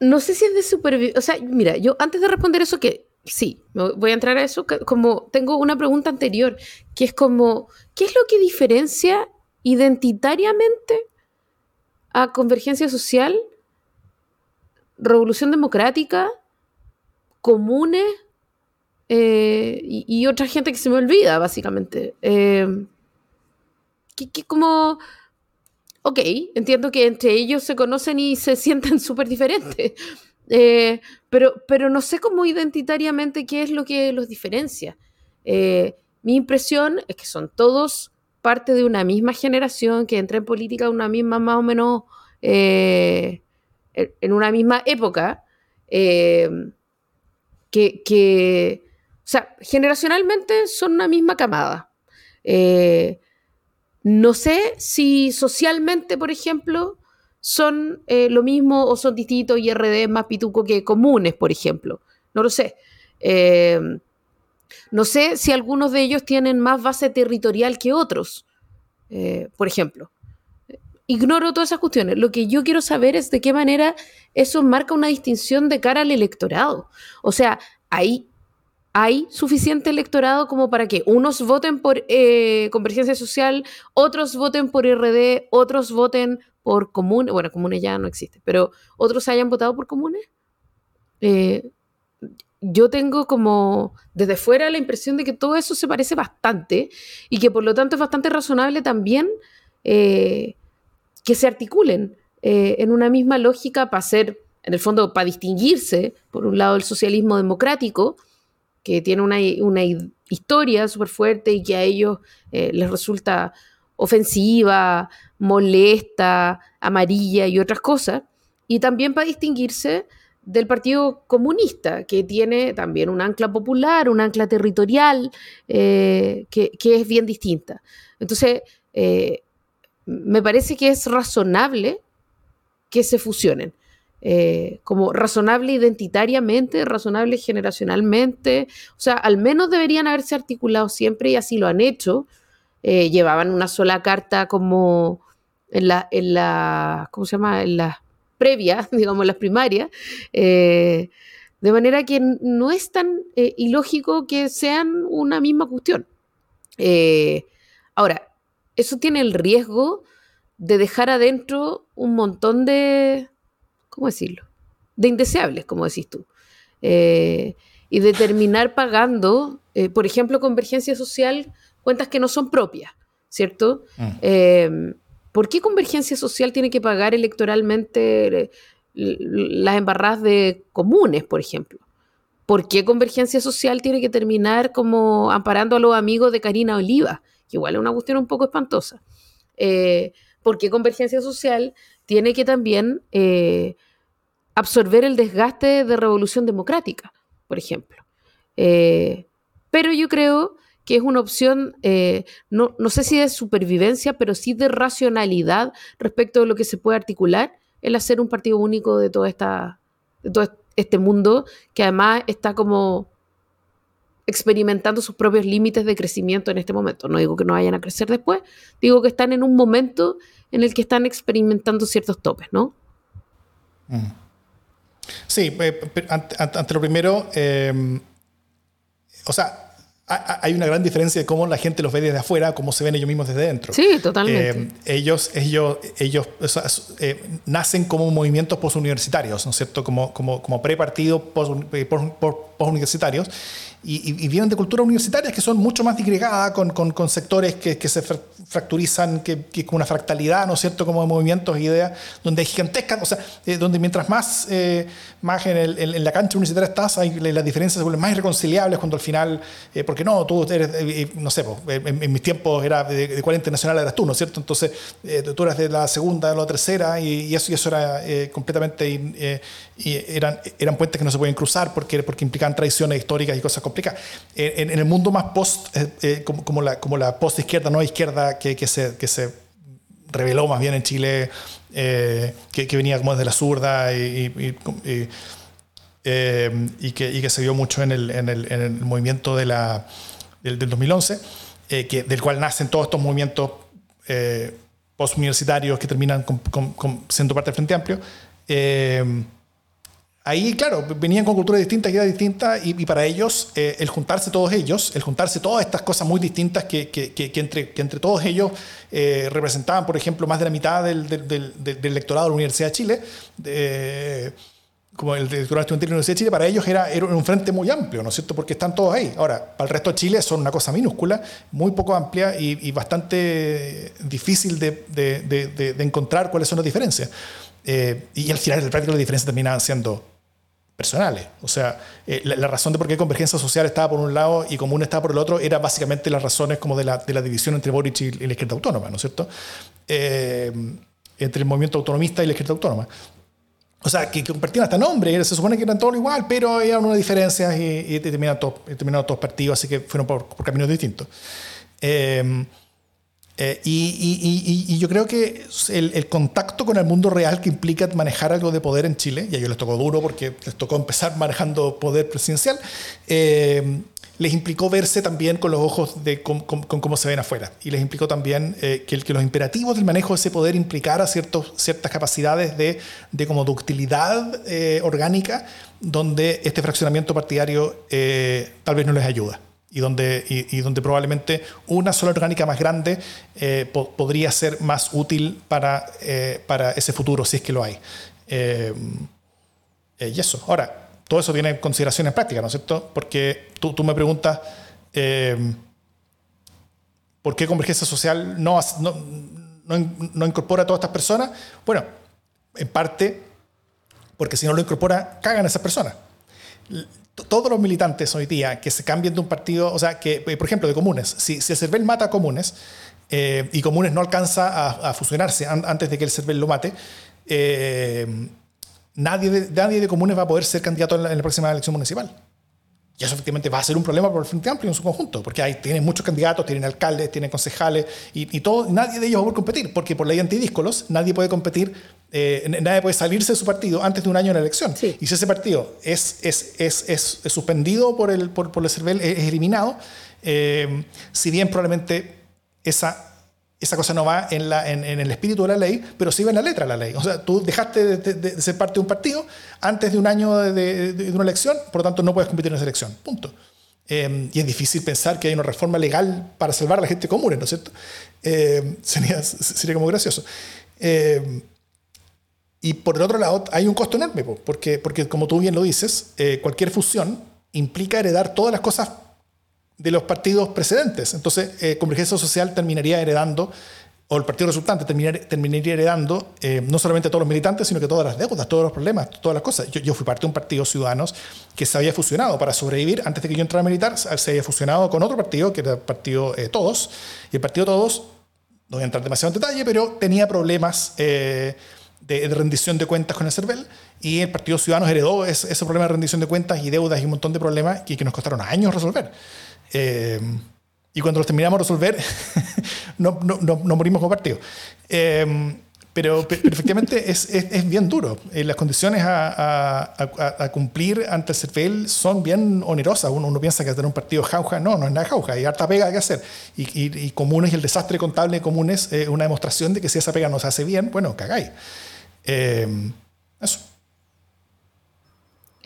No sé si es de supervivencia. O sea, mira, yo antes de responder eso, que sí, voy a entrar a eso, como tengo una pregunta anterior, que es como, ¿qué es lo que diferencia identitariamente a Convergencia Social, Revolución Democrática, Comunes eh, y, otra gente que se me olvida, básicamente? Eh, que como ok, entiendo que entre ellos se conocen y se *laughs* sienten súper diferentes, eh, pero, pero no sé cómo identitariamente qué es lo que los diferencia. Eh, mi impresión es que son todos parte de una misma generación que entra en política una misma más o menos eh, en una misma época, que, que, o sea, generacionalmente son una misma camada. No sé si socialmente, por ejemplo, son eh, lo mismo o son distintos y RD más pituco que comunes, por ejemplo. No lo sé. Eh, no sé si algunos de ellos tienen más base territorial que otros, eh, por ejemplo. Ignoro todas esas cuestiones. Lo que yo quiero saber es de qué manera eso marca una distinción de cara al electorado. O sea, hay hay suficiente electorado como para que unos voten por eh, Convergencia Social, otros voten por RD, otros voten por Comunes, bueno, Comunes ya no existe, pero otros hayan votado por Comunes. Eh, yo tengo como desde fuera la impresión de que todo eso se parece bastante y que por lo tanto es bastante razonable también eh, que se articulen en una misma lógica para ser, en el fondo, para distinguirse, por un lado, el socialismo democrático que tiene una, historia súper fuerte y que a ellos eh, les resulta ofensiva, molesta, amarilla y otras cosas. Y también para distinguirse del Partido Comunista, que tiene también un ancla popular, un ancla territorial, eh, que, es bien distinta. Entonces, eh, me parece que es razonable que se fusionen. Eh, como razonable identitariamente, razonable generacionalmente. O sea, al menos deberían haberse articulado siempre y así lo han hecho. Eh, llevaban una sola carta como en la, en la, ¿cómo se llama? En las previas, *laughs* digamos, en las primarias. Eh, de manera que no es tan ilógico que sean una misma cuestión. ahora, eso tiene el riesgo de dejar adentro un montón de, ¿cómo decirlo? De indeseables, como decís tú. Eh, y de terminar pagando, eh, por ejemplo, convergencia social, cuentas que no son propias, ¿cierto? Mm. Eh, ¿Por qué convergencia social tiene que pagar electoralmente las embarradas de comunes, por ejemplo? ¿Por qué convergencia social tiene que terminar como amparando a los amigos de Karina Oliva? Que igual es una cuestión un poco espantosa. ¿Por qué convergencia social tiene que también absorber el desgaste de revolución democrática, por ejemplo. Eh, pero yo creo que es una opción, eh, no, sé si de supervivencia, pero sí de racionalidad respecto de lo que se puede articular, el hacer un partido único de, esta, de todo este mundo, que además está como experimentando sus propios límites de crecimiento en este momento. No digo que no vayan a crecer después, digo que están en un momento en el que están experimentando ciertos topes, ¿no? Mm. Sí, ante, lo primero, em, o sea, hay una gran diferencia de cómo la gente los ve desde afuera, cómo se ven ellos mismos desde dentro. Sí, totalmente. Eh, ellos ellos, ellos eh, nacen como movimientos postuniversitarios, ¿no es cierto? Como, como, como pre-partidos postuniversitarios. Y, y, vienen de culturas universitarias que son mucho más disgregadas, con, con, con sectores que, que, se fracturizan, que, que, con una fractalidad, ¿no es cierto?, como de movimientos ideas, donde hay gigantescas, o sea, eh, donde mientras más, eh, más en, el, en, la cancha universitaria estás, hay, las diferencias se vuelven más irreconciliables cuando al final, eh, porque no, tú eres, no sé, en, mis tiempos era de, de 40 nacional eras tú, ¿no es cierto? Entonces, tú eras de la segunda, de la tercera, y, y eso, y eso era completamente, y eran, eran puentes que no se pueden cruzar porque, porque implican traiciones históricas y cosas complicadas en, el mundo más post, eh, eh, como, la, como la post-izquierda, no izquierda, que, que, se, que se reveló más bien en Chile, eh, que, que, venía como desde la zurda y, y, y, que, y que se vio mucho en el, en el, en el movimiento de la, del, 2011, que, del cual nacen todos estos movimientos post-universitarios que terminan siendo parte del Frente Amplio ahí, claro, venían con culturas distintas, ideas distintas, y, para ellos, eh, el juntarse todos ellos, el juntarse todas estas cosas muy distintas que, que, entre, que entre todos ellos eh, representaban, por ejemplo, más de la mitad del, del, electorado de la Universidad de Chile, como el electorado de la Universidad de Chile, para ellos era, era un frente muy amplio, ¿no es cierto? Porque están todos ahí. Ahora, para el resto de Chile son una cosa minúscula, muy poco amplia y, bastante difícil de, de, de, encontrar cuáles son las diferencias. Eh, y al final, el práctico, las diferencias terminaban siendo personales. O sea, eh, la, razón de por qué convergencia social estaba por un lado y común estaba por el otro era básicamente las razones como de la, de la división entre Boric y, la izquierda autónoma, ¿no es cierto? Eh, entre el movimiento autonomista y la izquierda autónoma. O sea, que, compartían hasta nombre, se supone que eran todos igual, pero había unas diferencias y, y terminaron, todos, terminaron partidos, así que fueron por, por caminos distintos. Eh, eh, y, yo creo que el, contacto con el mundo real que implica manejar algo de poder en Chile, y a ellos les tocó duro porque les tocó empezar manejando poder presidencial, eh, les implicó verse también con los ojos de cómo se ven afuera. Y les implicó también eh, que, que, los imperativos del manejo de ese poder implicara ciertos, ciertas capacidades de, de como ductilidad orgánica, donde este fraccionamiento partidario tal vez no les ayuda y donde, y, donde probablemente una sola orgánica más grande eh, podría ser más útil para, eh, para ese futuro, si es que lo hay. Eh, y eso. Ahora, todo eso tiene consideraciones prácticas, ¿no es cierto? Porque tú, tú me preguntas, ¿por qué convergencia social no, no, no, no incorpora a todas estas personas? Bueno, en parte porque si no lo incorpora, cagan a esas personas todos los militantes hoy día que se cambien de un partido, o sea, que, eh, por ejemplo, de comunes, si, el CERVEL mata a comunes eh, y comunes no alcanza a, fusionarse antes de que el CERVEL lo mate, eh, nadie de comunes va a poder ser candidato en la, próxima elección municipal. Y eso efectivamente va a ser un problema para el Frente Amplio en su conjunto, porque hay, tienen muchos candidatos, tienen alcaldes, tienen concejales, y, todo, nadie de ellos va a poder competir, porque por ley antidíscolos nadie puede competir eh, nadie puede salirse de su partido antes de un año de la elección. Y si ese partido es, es, es, es suspendido por el, por, por el CERVEL, es, eliminado, eh, si bien probablemente esa, esa cosa no va en, el espíritu de la ley, pero sí va en la letra de la ley. O sea, tú dejaste de, ser parte de un partido antes de un año de, una elección, por lo tanto no puedes competir en esa elección. Punto. Eh, y es difícil pensar que hay una reforma legal para salvar a la gente común, ¿no es cierto? sería, sería como gracioso. Y por el otro lado, hay un costo enorme, porque, porque como tú bien lo dices, eh, cualquier fusión implica heredar todas las cosas de los partidos precedentes. Entonces, eh, Convergencia Social terminaría heredando, o el partido resultante terminaría, terminaría heredando eh, no solamente a todos los militantes, sino que todas las deudas, todos los problemas, todas las cosas. Yo, yo, fui parte de un partido Ciudadanos que se había fusionado para sobrevivir antes de que yo entrara militar, se había fusionado con otro partido, que era el partido Todos, y el partido Todos, no voy a entrar demasiado en detalle, pero tenía problemas de, rendición de cuentas con el CERVEL y el Partido Ciudadanos heredó ese, problema de rendición de cuentas y deudas y un montón de problemas que, que nos costaron años resolver. Eh, y cuando los terminamos de resolver, *laughs* no, no, no, morimos como partido. Eh, pero, efectivamente es, es, es, bien duro. Eh, las condiciones a, a, a, cumplir ante el CERVEL son bien onerosas. Uno, uno piensa que tener un partido jauja, no, no es nada jauja, hay harta pega que hacer. Y, y, y comunes el desastre contable de comunes es una demostración de que si esa pega no se hace bien, bueno, cagáis. Eh, eso.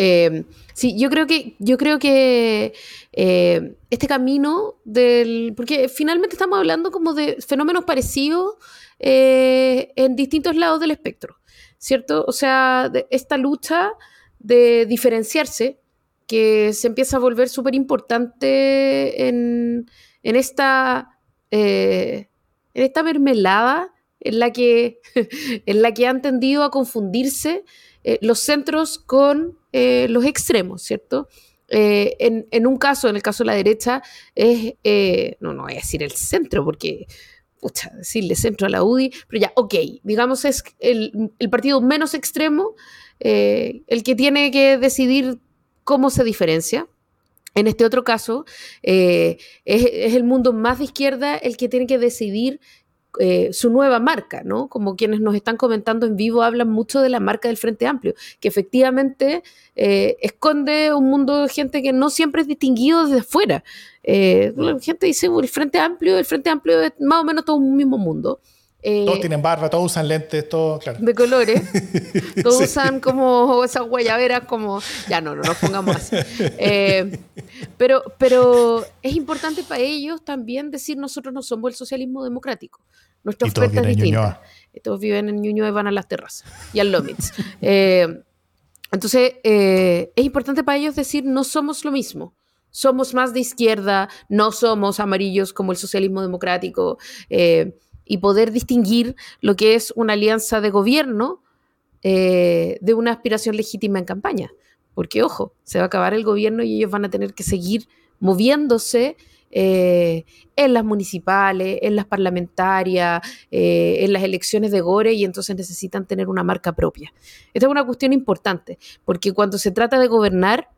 Eh, sí, yo creo que, yo creo que eh, este camino del. Porque finalmente estamos hablando como de fenómenos parecidos eh, en distintos lados del espectro, ¿cierto? O sea, esta lucha de diferenciarse que se empieza a volver súper importante en, en, esta, en esta mermelada en la que, *laughs* en la que han tendido a confundirse eh, los centros con eh, los extremos, ¿cierto? Eh, en, un caso, en el caso de la derecha, es, no, no voy a decir el centro, porque, pucha, decirle centro a la UDI, pero ya, ok, digamos es el, partido menos extremo, el que tiene que decidir cómo se diferencia. En este otro caso, es, el mundo más de izquierda el que tiene que decidir eh, su nueva marca, ¿no? Como quienes nos están comentando en vivo hablan mucho de la marca del Frente Amplio, que efectivamente eh, esconde un mundo de gente que no siempre es distinguido desde afuera. Eh, la gente dice, el Frente Amplio, el Frente Amplio es más o menos todo un mismo mundo. Todos tienen barba, todos usan lentes, todo, claro. De colores. *laughs* Todos usan como esas guayaberas, como. Ya no, no nos pongamos así. pero, pero es importante para ellos también decir: nosotros no somos el socialismo democrático. Nuestra oferta es distinta. Todos viven en Ñuñoa y van a las terrazas y al Lomitz. Eh, entonces, eh, es importante para ellos decir, no somos lo mismo. Somos más de izquierda, no somos amarillos como el socialismo democrático, eh, y poder distinguir lo que es una alianza de gobierno de una aspiración legítima en campaña. Porque, ojo, se va a acabar el gobierno y ellos van a tener que seguir moviéndose eh, en las municipales, en las parlamentarias, eh, en las elecciones de Gore y entonces necesitan tener una marca propia. Esta es una cuestión importante, porque cuando se trata de gobernar,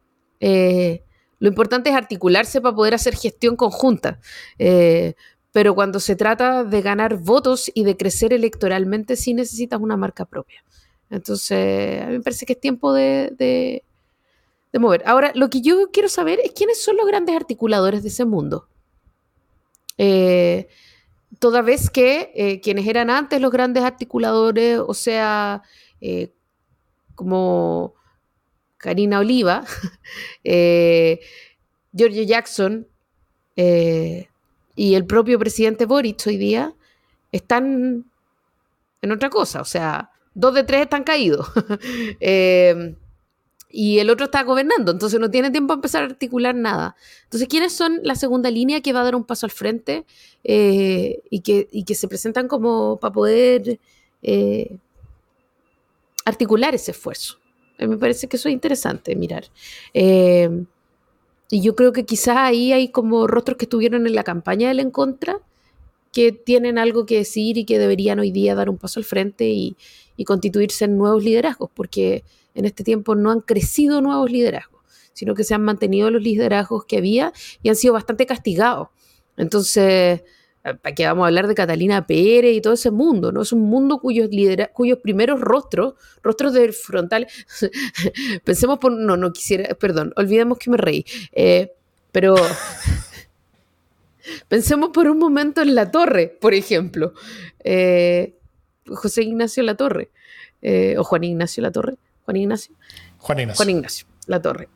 eh, lo importante es articularse para poder hacer gestión conjunta. Pero cuando se trata de ganar votos y de crecer electoralmente, sí necesitas una marca propia. Entonces, a mí me parece que es tiempo de de mover. Ahora, lo que yo quiero saber es quiénes son los grandes articuladores de ese mundo. Eh, toda vez que eh, quienes eran antes los grandes articuladores, o sea, eh, como Karina Oliva, *laughs* Giorgio Jackson y el propio presidente Boric hoy día, están en otra cosa, o sea, dos de tres están caídos. *laughs* y el otro está gobernando, entonces no tiene tiempo a empezar a articular nada. Entonces, ¿quiénes son la segunda línea que va a dar un paso al frente eh, y, que, que, se presentan como para poder eh, articular ese esfuerzo? Me parece que eso es interesante mirar. Eh, y yo creo que quizás ahí hay como rostros que estuvieron en la campaña del en contra que tienen algo que decir y que deberían hoy día dar un paso al frente y, y constituirse en nuevos liderazgos, porque en este tiempo no han crecido nuevos liderazgos, sino que se han mantenido los liderazgos que había y han sido bastante castigados. Entonces, ¿para qué vamos a hablar de Catalina Pérez y todo ese mundo? ¿no? Es un mundo cuyos, cuyos primeros rostros, rostros del frontal, *laughs* pensemos por, no, no quisiera, perdón, olvidemos que me reí, eh, pero *laughs* pensemos por un momento en La Torre, por ejemplo, eh, José Ignacio La Torre, eh, o Juan Ignacio La Torre, Juan Ignacio. Juan Ignacio. Juan Ignacio, la torre.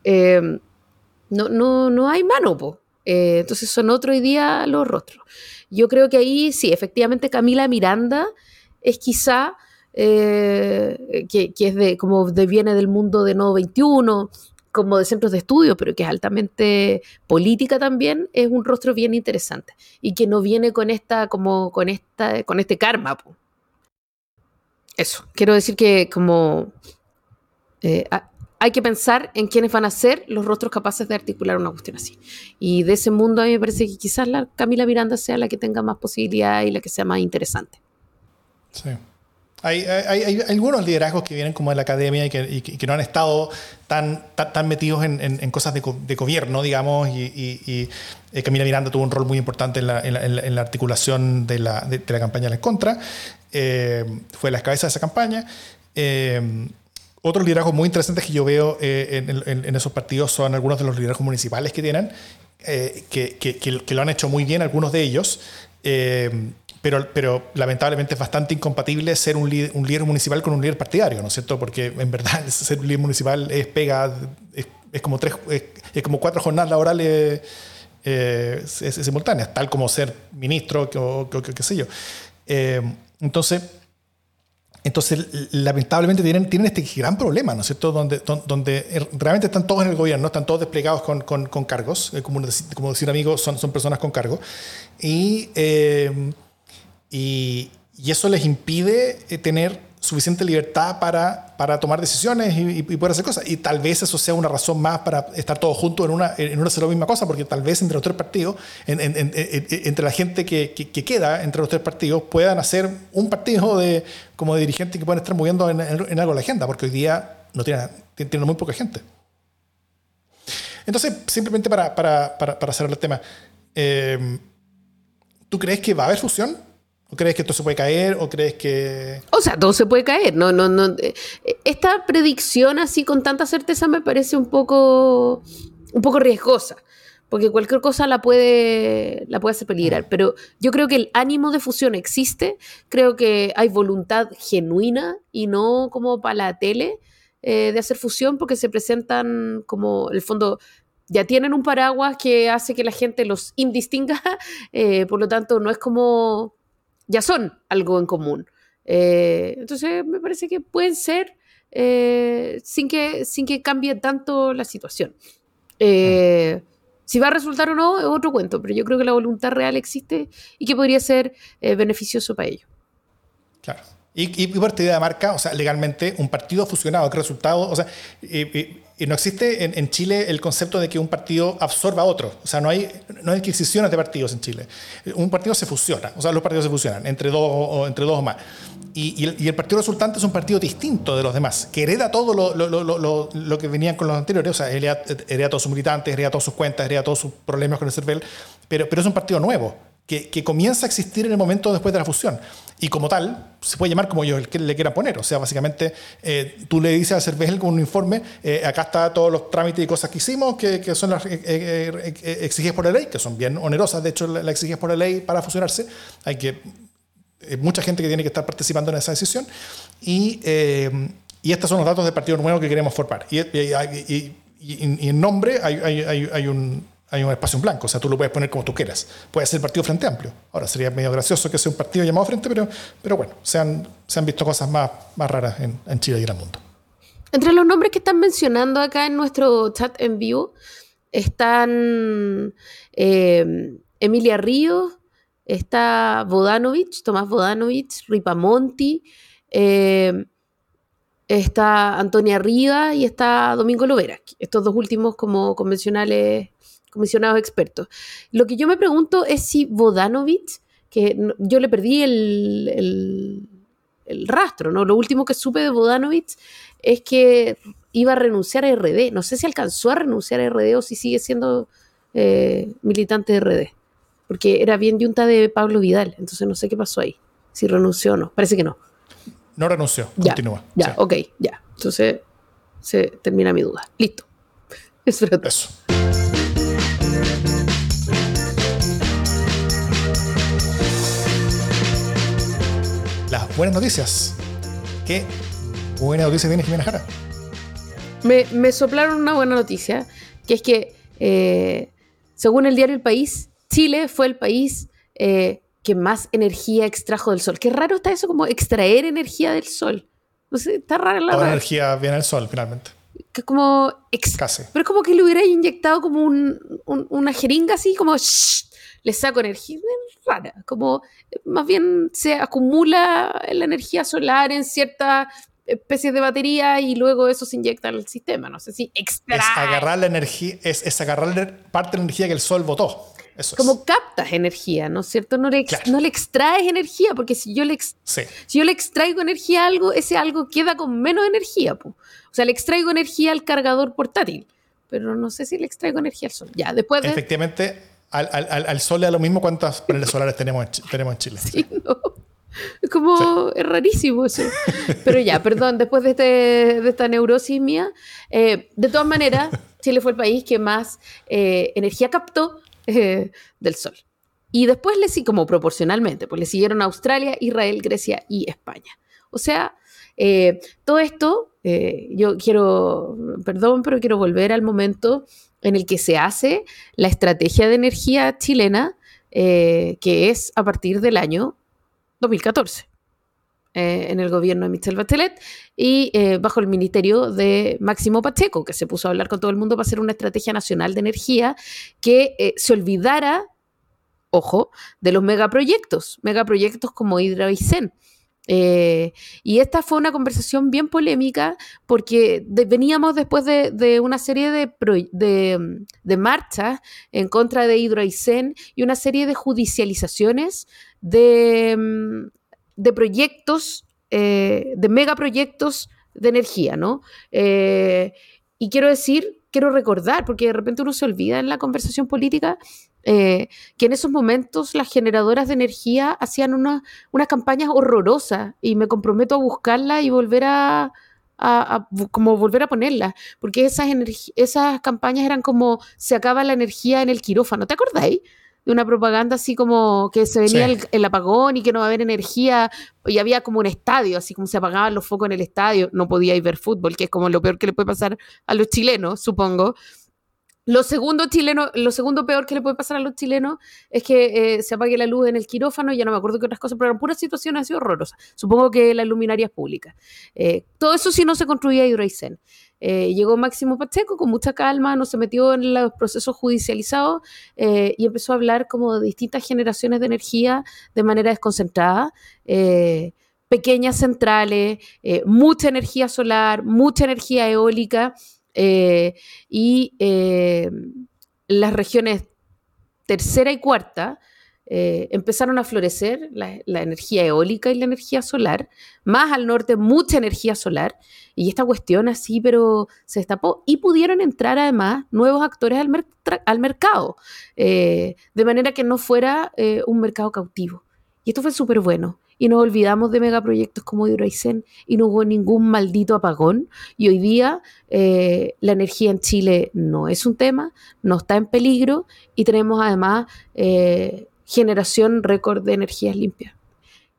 No, no, no hay mano, po. Eh, entonces son otro día los rostros. Yo creo que ahí sí, efectivamente Camila Miranda es quizá, eh, que, es de, como viene del mundo de Nodo 21, como de centros de estudio, pero que es altamente política también, es un rostro bien interesante y que no viene con esta, como con esta, con este karma. Po. Eso, quiero decir que como eh, hay que pensar en quiénes van a ser los rostros capaces de articular una cuestión así. Y de ese mundo a mí me parece que quizás la Camila Miranda sea la que tenga más posibilidad y la que sea más interesante. Sí. Hay, algunos liderazgos que vienen como de la academia y que, no han estado tan, metidos en, cosas de, gobierno, digamos, y, eh, Camila Miranda tuvo un rol muy importante en la, articulación de la, campaña de la contra, eh, fue la cabeza de esa campaña. Otros liderazgos muy interesantes que yo veo eh, en, esos partidos son algunos de los liderazgos municipales que tienen, eh, que, lo han hecho muy bien, algunos de ellos, eh, pero, pero lamentablemente es bastante incompatible ser un líder, un líder municipal con un líder partidario, ¿no es cierto? Porque en verdad *laughs* ser un líder municipal es pega, es, como, tres, es, como cuatro jornadas laborales eh, simultáneas, tal como ser ministro o qué sé yo. Eh, entonces, entonces, lamentablemente tienen, tienen este gran problema, ¿no es cierto? Donde, donde realmente están todos en el gobierno, están todos desplegados con, con, cargos, eh, como, como decir amigos, son, son personas con cargo. Y, y, y, eso les impide tener suficiente libertad para, para tomar decisiones y, poder hacer cosas. Y tal vez eso sea una razón más para estar todos juntos en una, en una sola misma cosa, porque tal vez entre los tres partidos, entre la gente que, que, queda entre los tres partidos, puedan hacer un partido de, como de dirigentes que puedan estar moviendo en, algo la agenda, porque hoy día no tienen, tienen muy poca gente. Entonces, simplemente para, para, para, para cerrar el tema, eh, ¿tú crees que va a haber fusión? ¿O crees que esto se puede caer? ¿O crees que.? O sea, todo se puede caer. No, no, no. Eh, esta predicción así con tanta certeza me parece un poco. un poco riesgosa. Porque cualquier cosa la puede, la puede hacer peligrar. Pero yo creo que el ánimo de fusión existe. Creo que hay voluntad genuina y no como para la tele eh, de hacer fusión, porque se presentan como, el fondo, ya tienen un paraguas que hace que la gente los indistinga. *laughs* Eh, por lo tanto, no es como ya son algo en común. Eh, entonces, me parece que pueden ser eh, sin, que, sin que cambie tanto la situación. Eh, si va a resultar o no es otro cuento, pero yo creo que la voluntad real existe y que podría ser beneficioso para ellos. Claro. Y, y por de marca, o sea, legalmente, un partido fusionado, ¿qué resultado? O sea, y no existe en, Chile el concepto de que un partido absorba a otro. O sea, no hay, no hay adquisiciones de partidos en Chile. Un partido se fusiona, o sea, los partidos se fusionan entre dos o, entre dos o más. Y, el, partido resultante es un partido distinto de los demás, que hereda todo lo, lo, lo, lo que venían con los anteriores. O sea, hereda, hereda, todos sus militantes, hereda todas sus cuentas, hereda todos sus problemas con el CERVEL, pero, pero es un partido nuevo que, comienza a existir en el momento después de la fusión. Y como tal, se puede llamar como yo le quiera poner. O sea, básicamente eh, tú le dices a Cervejel con un informe, eh, acá está todos los trámites y cosas que hicimos, que, son las eh, exigidas por la ley, que son bien onerosas, de hecho, las exigidas por la ley para fusionarse. Hay que mucha gente que tiene que estar participando en esa decisión. Y, y estos son los datos del partido nuevo que queremos formar. Y, y en nombre hay, hay, hay un hay un espacio en blanco, o sea, tú lo puedes poner como tú quieras. Puede ser el Partido Frente Amplio. Ahora, sería medio gracioso que sea un partido llamado Frente, pero, pero bueno, se han, se han visto cosas más, más raras en, Chile y en el mundo. Entre los nombres que están mencionando acá en nuestro chat en vivo están eh, Emilia Ríos, está Bodanovich, Tomás Bodanovich, Ripamonti, eh, está Antonia Riva y está Domingo Lovera. Estos dos últimos como convencionales comisionados expertos. Lo que yo me pregunto es si Bodanovich, que yo le perdí el, rastro, ¿no? Lo último que supe de Bodanovich es que iba a renunciar a RD. No sé si alcanzó a renunciar a RD o si sigue siendo eh, militante de RD. Porque era bien yunta de Pablo Vidal, entonces no sé qué pasó ahí. Si renunció o no. Parece que no. No renunció, continúa. Ya, ok, ya. Entonces se termina mi duda. Listo. *laughs* Eso Eso. Buenas noticias. ¿Qué buena noticia tiene Jimena Jara? Me, me, soplaron una buena noticia, que es que, eh, según el diario El País, Chile fue el país eh, que más energía extrajo del sol. Qué raro está eso, como extraer energía del sol. No sé, está rara la Toda energía viene del sol, finalmente. Que como... Casi. Pero es como que le hubiera inyectado como un, una jeringa así, como le saco energía. rara, como más bien se acumula la energía solar en ciertas especies de batería y luego eso se inyecta al sistema. No sé si extrae. Es agarrar la energía, es, es agarrar parte de la energía que el sol botó. Eso como captas energía, ¿no es cierto? No le, no le extraes energía, porque si yo le, si yo le extraigo energía a algo, ese algo queda con menos energía. O sea, le extraigo energía al cargador portátil, pero no sé si le extraigo energía al sol. Ya, después de... Efectivamente, al, al, al, sol le da lo mismo cuántas paneles solares tenemos en, tenemos en Chile. Sí, no. Es como, es rarísimo eso. Pero ya, perdón, después de, este, de esta neurosis mía, eh, de todas maneras, Chile fue el país que más eh, energía captó eh, del sol. y después le como proporcionalmente, pues le siguieron Australia, Israel, Grecia y España. O sea, eh, todo esto, eh, yo quiero, perdón, pero quiero volver al momento en el que se hace la estrategia de energía chilena, que es a partir del año 2014. Eh, en el gobierno de Michelle Bachelet y eh, bajo el ministerio de Máximo Pacheco, que se puso a hablar con todo el mundo para hacer una estrategia nacional de energía que eh, se olvidara, ojo, de los megaproyectos, megaproyectos como Hidra y esta fue una conversación bien polémica porque veníamos después de, una serie de, de, marchas en contra de Hidroaicén y una serie de judicializaciones de, mm, de proyectos, eh, de megaproyectos de energía, ¿no? Eh, y quiero decir, quiero recordar, porque de repente uno se olvida en la conversación política, eh, que en esos momentos las generadoras de energía hacían unas campañas horrorosas y me comprometo a buscarlas y volver a, como volver a ponerlas, porque esas, esas campañas eran como se acaba la energía en el quirófano, ¿te acordáis? De una propaganda así como que se venía el, apagón y que no va a haber energía y había como un estadio, así como se apagaban los focos en el estadio, no podía ir ver fútbol, que es como lo peor que le puede pasar a los chilenos, supongo. Lo segundo, chileno, lo segundo peor que le puede pasar a los chilenos es que eh, se apague la luz en el quirófano, ya no me acuerdo qué otras cosas, pero eran puras situaciones así horrorosas. Supongo que las luminarias públicas. Eh, todo eso sí no se construía Hidroaicén. Eh, llegó Máximo Pacheco con mucha calma, no se metió en los procesos judicializados y empezó a hablar como de distintas generaciones de energía de manera desconcentrada pequeñas centrales, mucha energía solar, mucha energía eólica, eh, y eh, las regiones tercera y cuarta eh, empezaron a florecer la, energía eólica y la energía solar, más al norte mucha energía solar, y esta cuestión así, pero se destapó, y pudieron entrar además nuevos actores al, mercado, de manera que no fuera un mercado cautivo. Y esto fue súper bueno y nos olvidamos de megaproyectos como Hidroaicén y no hubo ningún maldito apagón. Y hoy día eh, la energía en Chile no es un tema, no está en peligro y tenemos además eh, generación récord de energías limpias.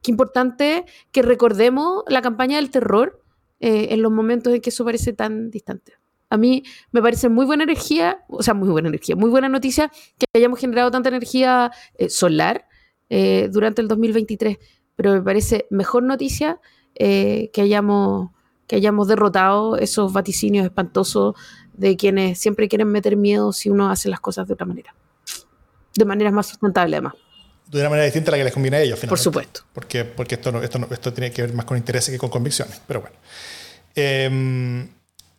Qué importante que recordemos la campaña del terror eh, en los momentos en que eso parece tan distante. A mí me parece muy buena energía, o sea, muy buena energía, muy buena noticia que hayamos generado tanta energía solar durante el 2023 pero me parece mejor noticia eh, que, hayamos, que hayamos derrotado esos vaticinios espantosos de quienes siempre quieren meter miedo si uno hace las cosas de otra manera. De manera más sustentable, además. De una manera distinta a la que les conviene a ellos, finalmente. Por supuesto. Porque, porque esto, no, esto, esto tiene que ver más con intereses que con convicciones. Pero bueno. Eh,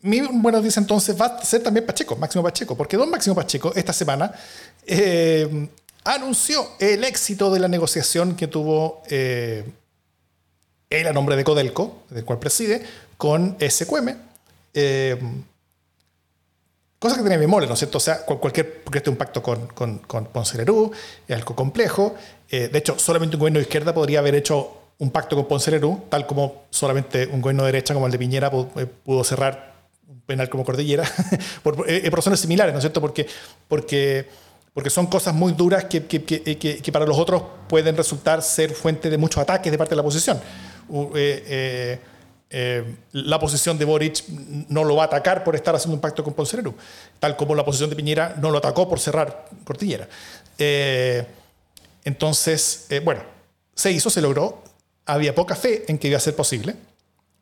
mi buena noticia entonces va a ser también Pacheco, Máximo Pacheco, porque don Máximo Pacheco esta semana eh, anunció el éxito de la negociación que tuvo eh, él a nombre de Codelco, del cual preside, con SQM. Eh, cosa que tiene mole, ¿no es cierto? O sea, cualquier, porque este es un pacto con, con, con Ponce Lerú, es algo complejo. Eh, de hecho, solamente un gobierno de izquierda podría haber hecho un pacto con Ponce Lerú, tal como solamente un gobierno de derecha como el de Piñera pudo, cerrar un penal como Cordillera, *laughs* por, por, razones similares, ¿no es cierto? Porque, porque porque son cosas muy duras que, que, que, para los otros pueden resultar ser fuente de muchos ataques de parte de la oposición. Eh, eh, eh, la posición de Boric no lo va a atacar por estar haciendo un pacto con Poncerero, tal como la posición de Piñera no lo atacó por cerrar Cortillera. entonces, bueno, se hizo, se logró, había poca fe en que iba a ser posible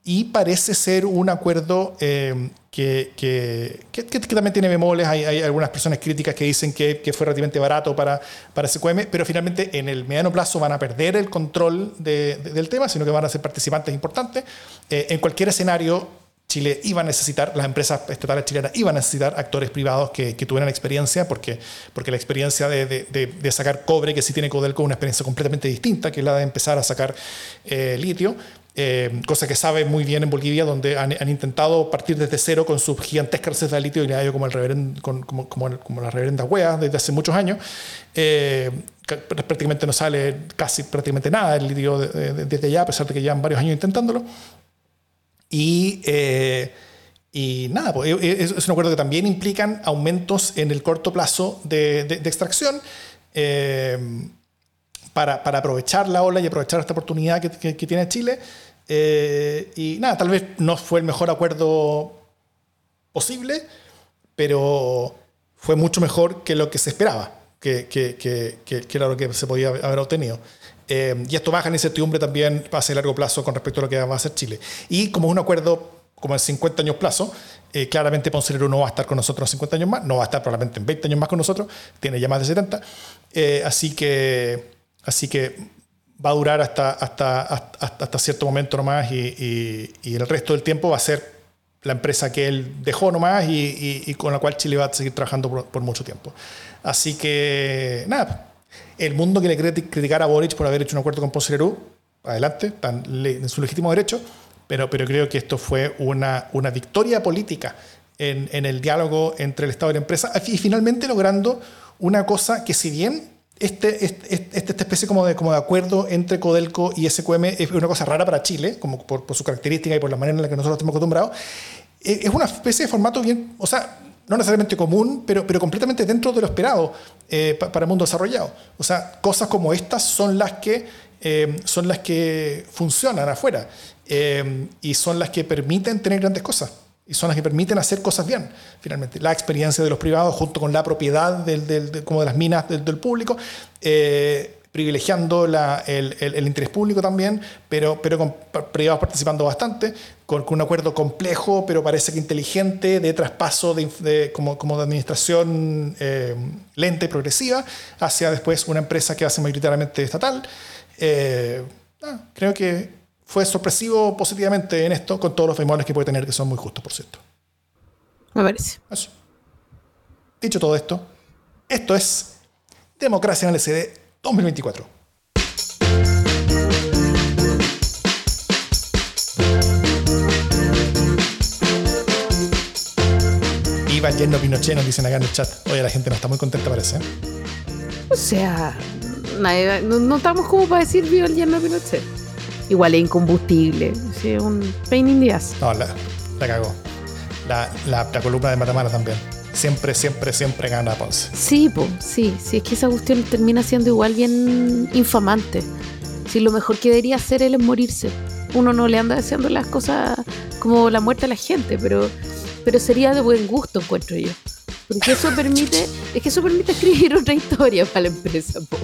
y parece ser un acuerdo eh, que, que, que, también tiene bemoles. Hay, hay, algunas personas críticas que dicen que, fue relativamente barato para, para SQM, pero finalmente en el mediano plazo van a perder el control de, del tema, sino que van a ser participantes importantes. Eh, en cualquier escenario, Chile iba a necesitar, las empresas estatales chilenas iban a necesitar actores privados que, que tuvieran experiencia, porque, porque la experiencia de, de, de, sacar cobre, que sí tiene Codelco, es una experiencia completamente distinta, que la de empezar a sacar eh, litio. Eh, cosa que sabe muy bien en Bolivia, donde han, intentado partir desde cero con sus gigantescas recetas de litio y le como, el reverend, como, como, como la reverenda hueá desde hace muchos años. Eh, prácticamente no sale casi prácticamente nada el litio desde allá, a pesar de que llevan varios años intentándolo. Y, eh, y nada, pues, es, un acuerdo que también implican aumentos en el corto plazo de, de extracción para, para, aprovechar la ola y aprovechar esta oportunidad que, que, tiene Chile. Eh, y nada, tal vez no fue el mejor acuerdo posible, pero fue mucho mejor que lo que se esperaba, que, que, que era lo que se podía haber obtenido. Eh, y esto baja la incertidumbre también a largo plazo con respecto a lo que va a hacer Chile. Y como es un acuerdo como en 50 años plazo, eh, claramente Poncelero no va a estar con nosotros en 50 años más, no va a estar probablemente en 20 años más con nosotros, tiene ya más de 70, eh, así, que, así que va a durar hasta, hasta, hasta, cierto momento nomás y, y, el resto del tiempo va a ser la empresa que él dejó nomás y, y con la cual Chile va a seguir trabajando por, por mucho tiempo. Así que, nada, el mundo que le quiere criticar a Boric por haber hecho un acuerdo con Ponce adelante, están en su legítimo derecho, pero, pero creo que esto fue una, una victoria política en, en, el diálogo entre el Estado y la empresa y finalmente logrando una cosa que si bien este, este, este, esta especie como de, como de acuerdo entre Codelco y SQM es una cosa rara para Chile, como por, por su característica y por la manera en la que nosotros estamos acostumbrados, eh, es una especie de formato bien, o sea, no necesariamente común, pero, pero completamente dentro de lo esperado eh, para el mundo desarrollado. O sea, cosas como estas son las que, eh, son las que funcionan afuera eh, y son las que permiten tener grandes cosas y son las que permiten hacer cosas bien, finalmente. La experiencia de los privados junto con la propiedad del, del, como de las minas del, del público privilegiando el, interés público también, pero, pero con privados participando bastante, con, un acuerdo complejo, pero parece que inteligente, de traspaso de, como, como, de administración eh, lenta y progresiva, hacia después una empresa que hace mayoritariamente estatal. Eh, ah, creo que fue sorpresivo positivamente en esto, con todos los bemoles que puede tener, que son muy justos, por cierto. Me parece. Dicho todo esto, esto es Democracia en el SD 2024. Viva lleno Pinochet, nos dicen acá en el chat. Oye, la gente no está muy contenta, parece. ¿eh? O sea, no, estamos como para decir viva el yerno Pinochet. Igual es incombustible. Es un pain in the ass. No, la, la cagó. La, la, la columna de Matamara también siempre, siempre, siempre gana Ponce. Sí, pues, sí, sí, es que esa cuestión termina siendo igual bien infamante. Si lo mejor que debería hacer él es morirse. Uno no le anda deseando las cosas como la muerte a la gente, pero, pero sería de buen gusto, encuentro yo. Porque eso permite, es que eso permite *laughs* escribir otra historia para la empresa, po.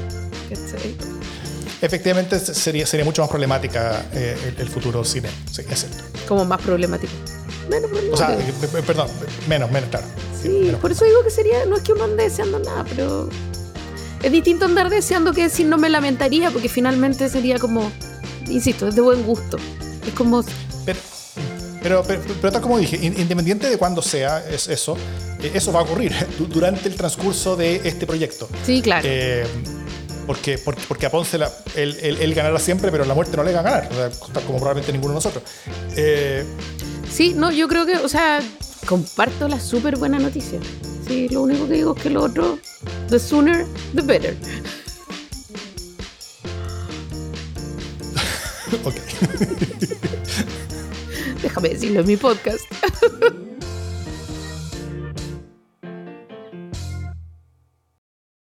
Efectivamente sería, sería mucho más problemática eh, el, futuro cine, sí, es cierto. Como más problemático. Menos problemático. O sea, eh, perdón, menos, menos, claro. Sí, por eso digo que sería, no es que uno ande deseando nada, pero es distinto andar deseando que decir no me lamentaría, porque finalmente sería como, insisto, es de buen gusto. Es como... Pero, pero, pero, tal como dije, independiente de cuándo sea es eso, eh, eso va a ocurrir *laughs* durante el transcurso de este proyecto. Sí, claro. Eh, porque, porque, porque, a Ponce él, ganará siempre, pero la muerte no le va a ganar, como probablemente ninguno de nosotros. Eh, sí, no, yo creo que, o sea, comparto la súper buena noticia. Sí, lo único que digo es que lo otro, the sooner, the better. *laughs* ok. *laughs* Déjame decirlo en mi podcast. *laughs*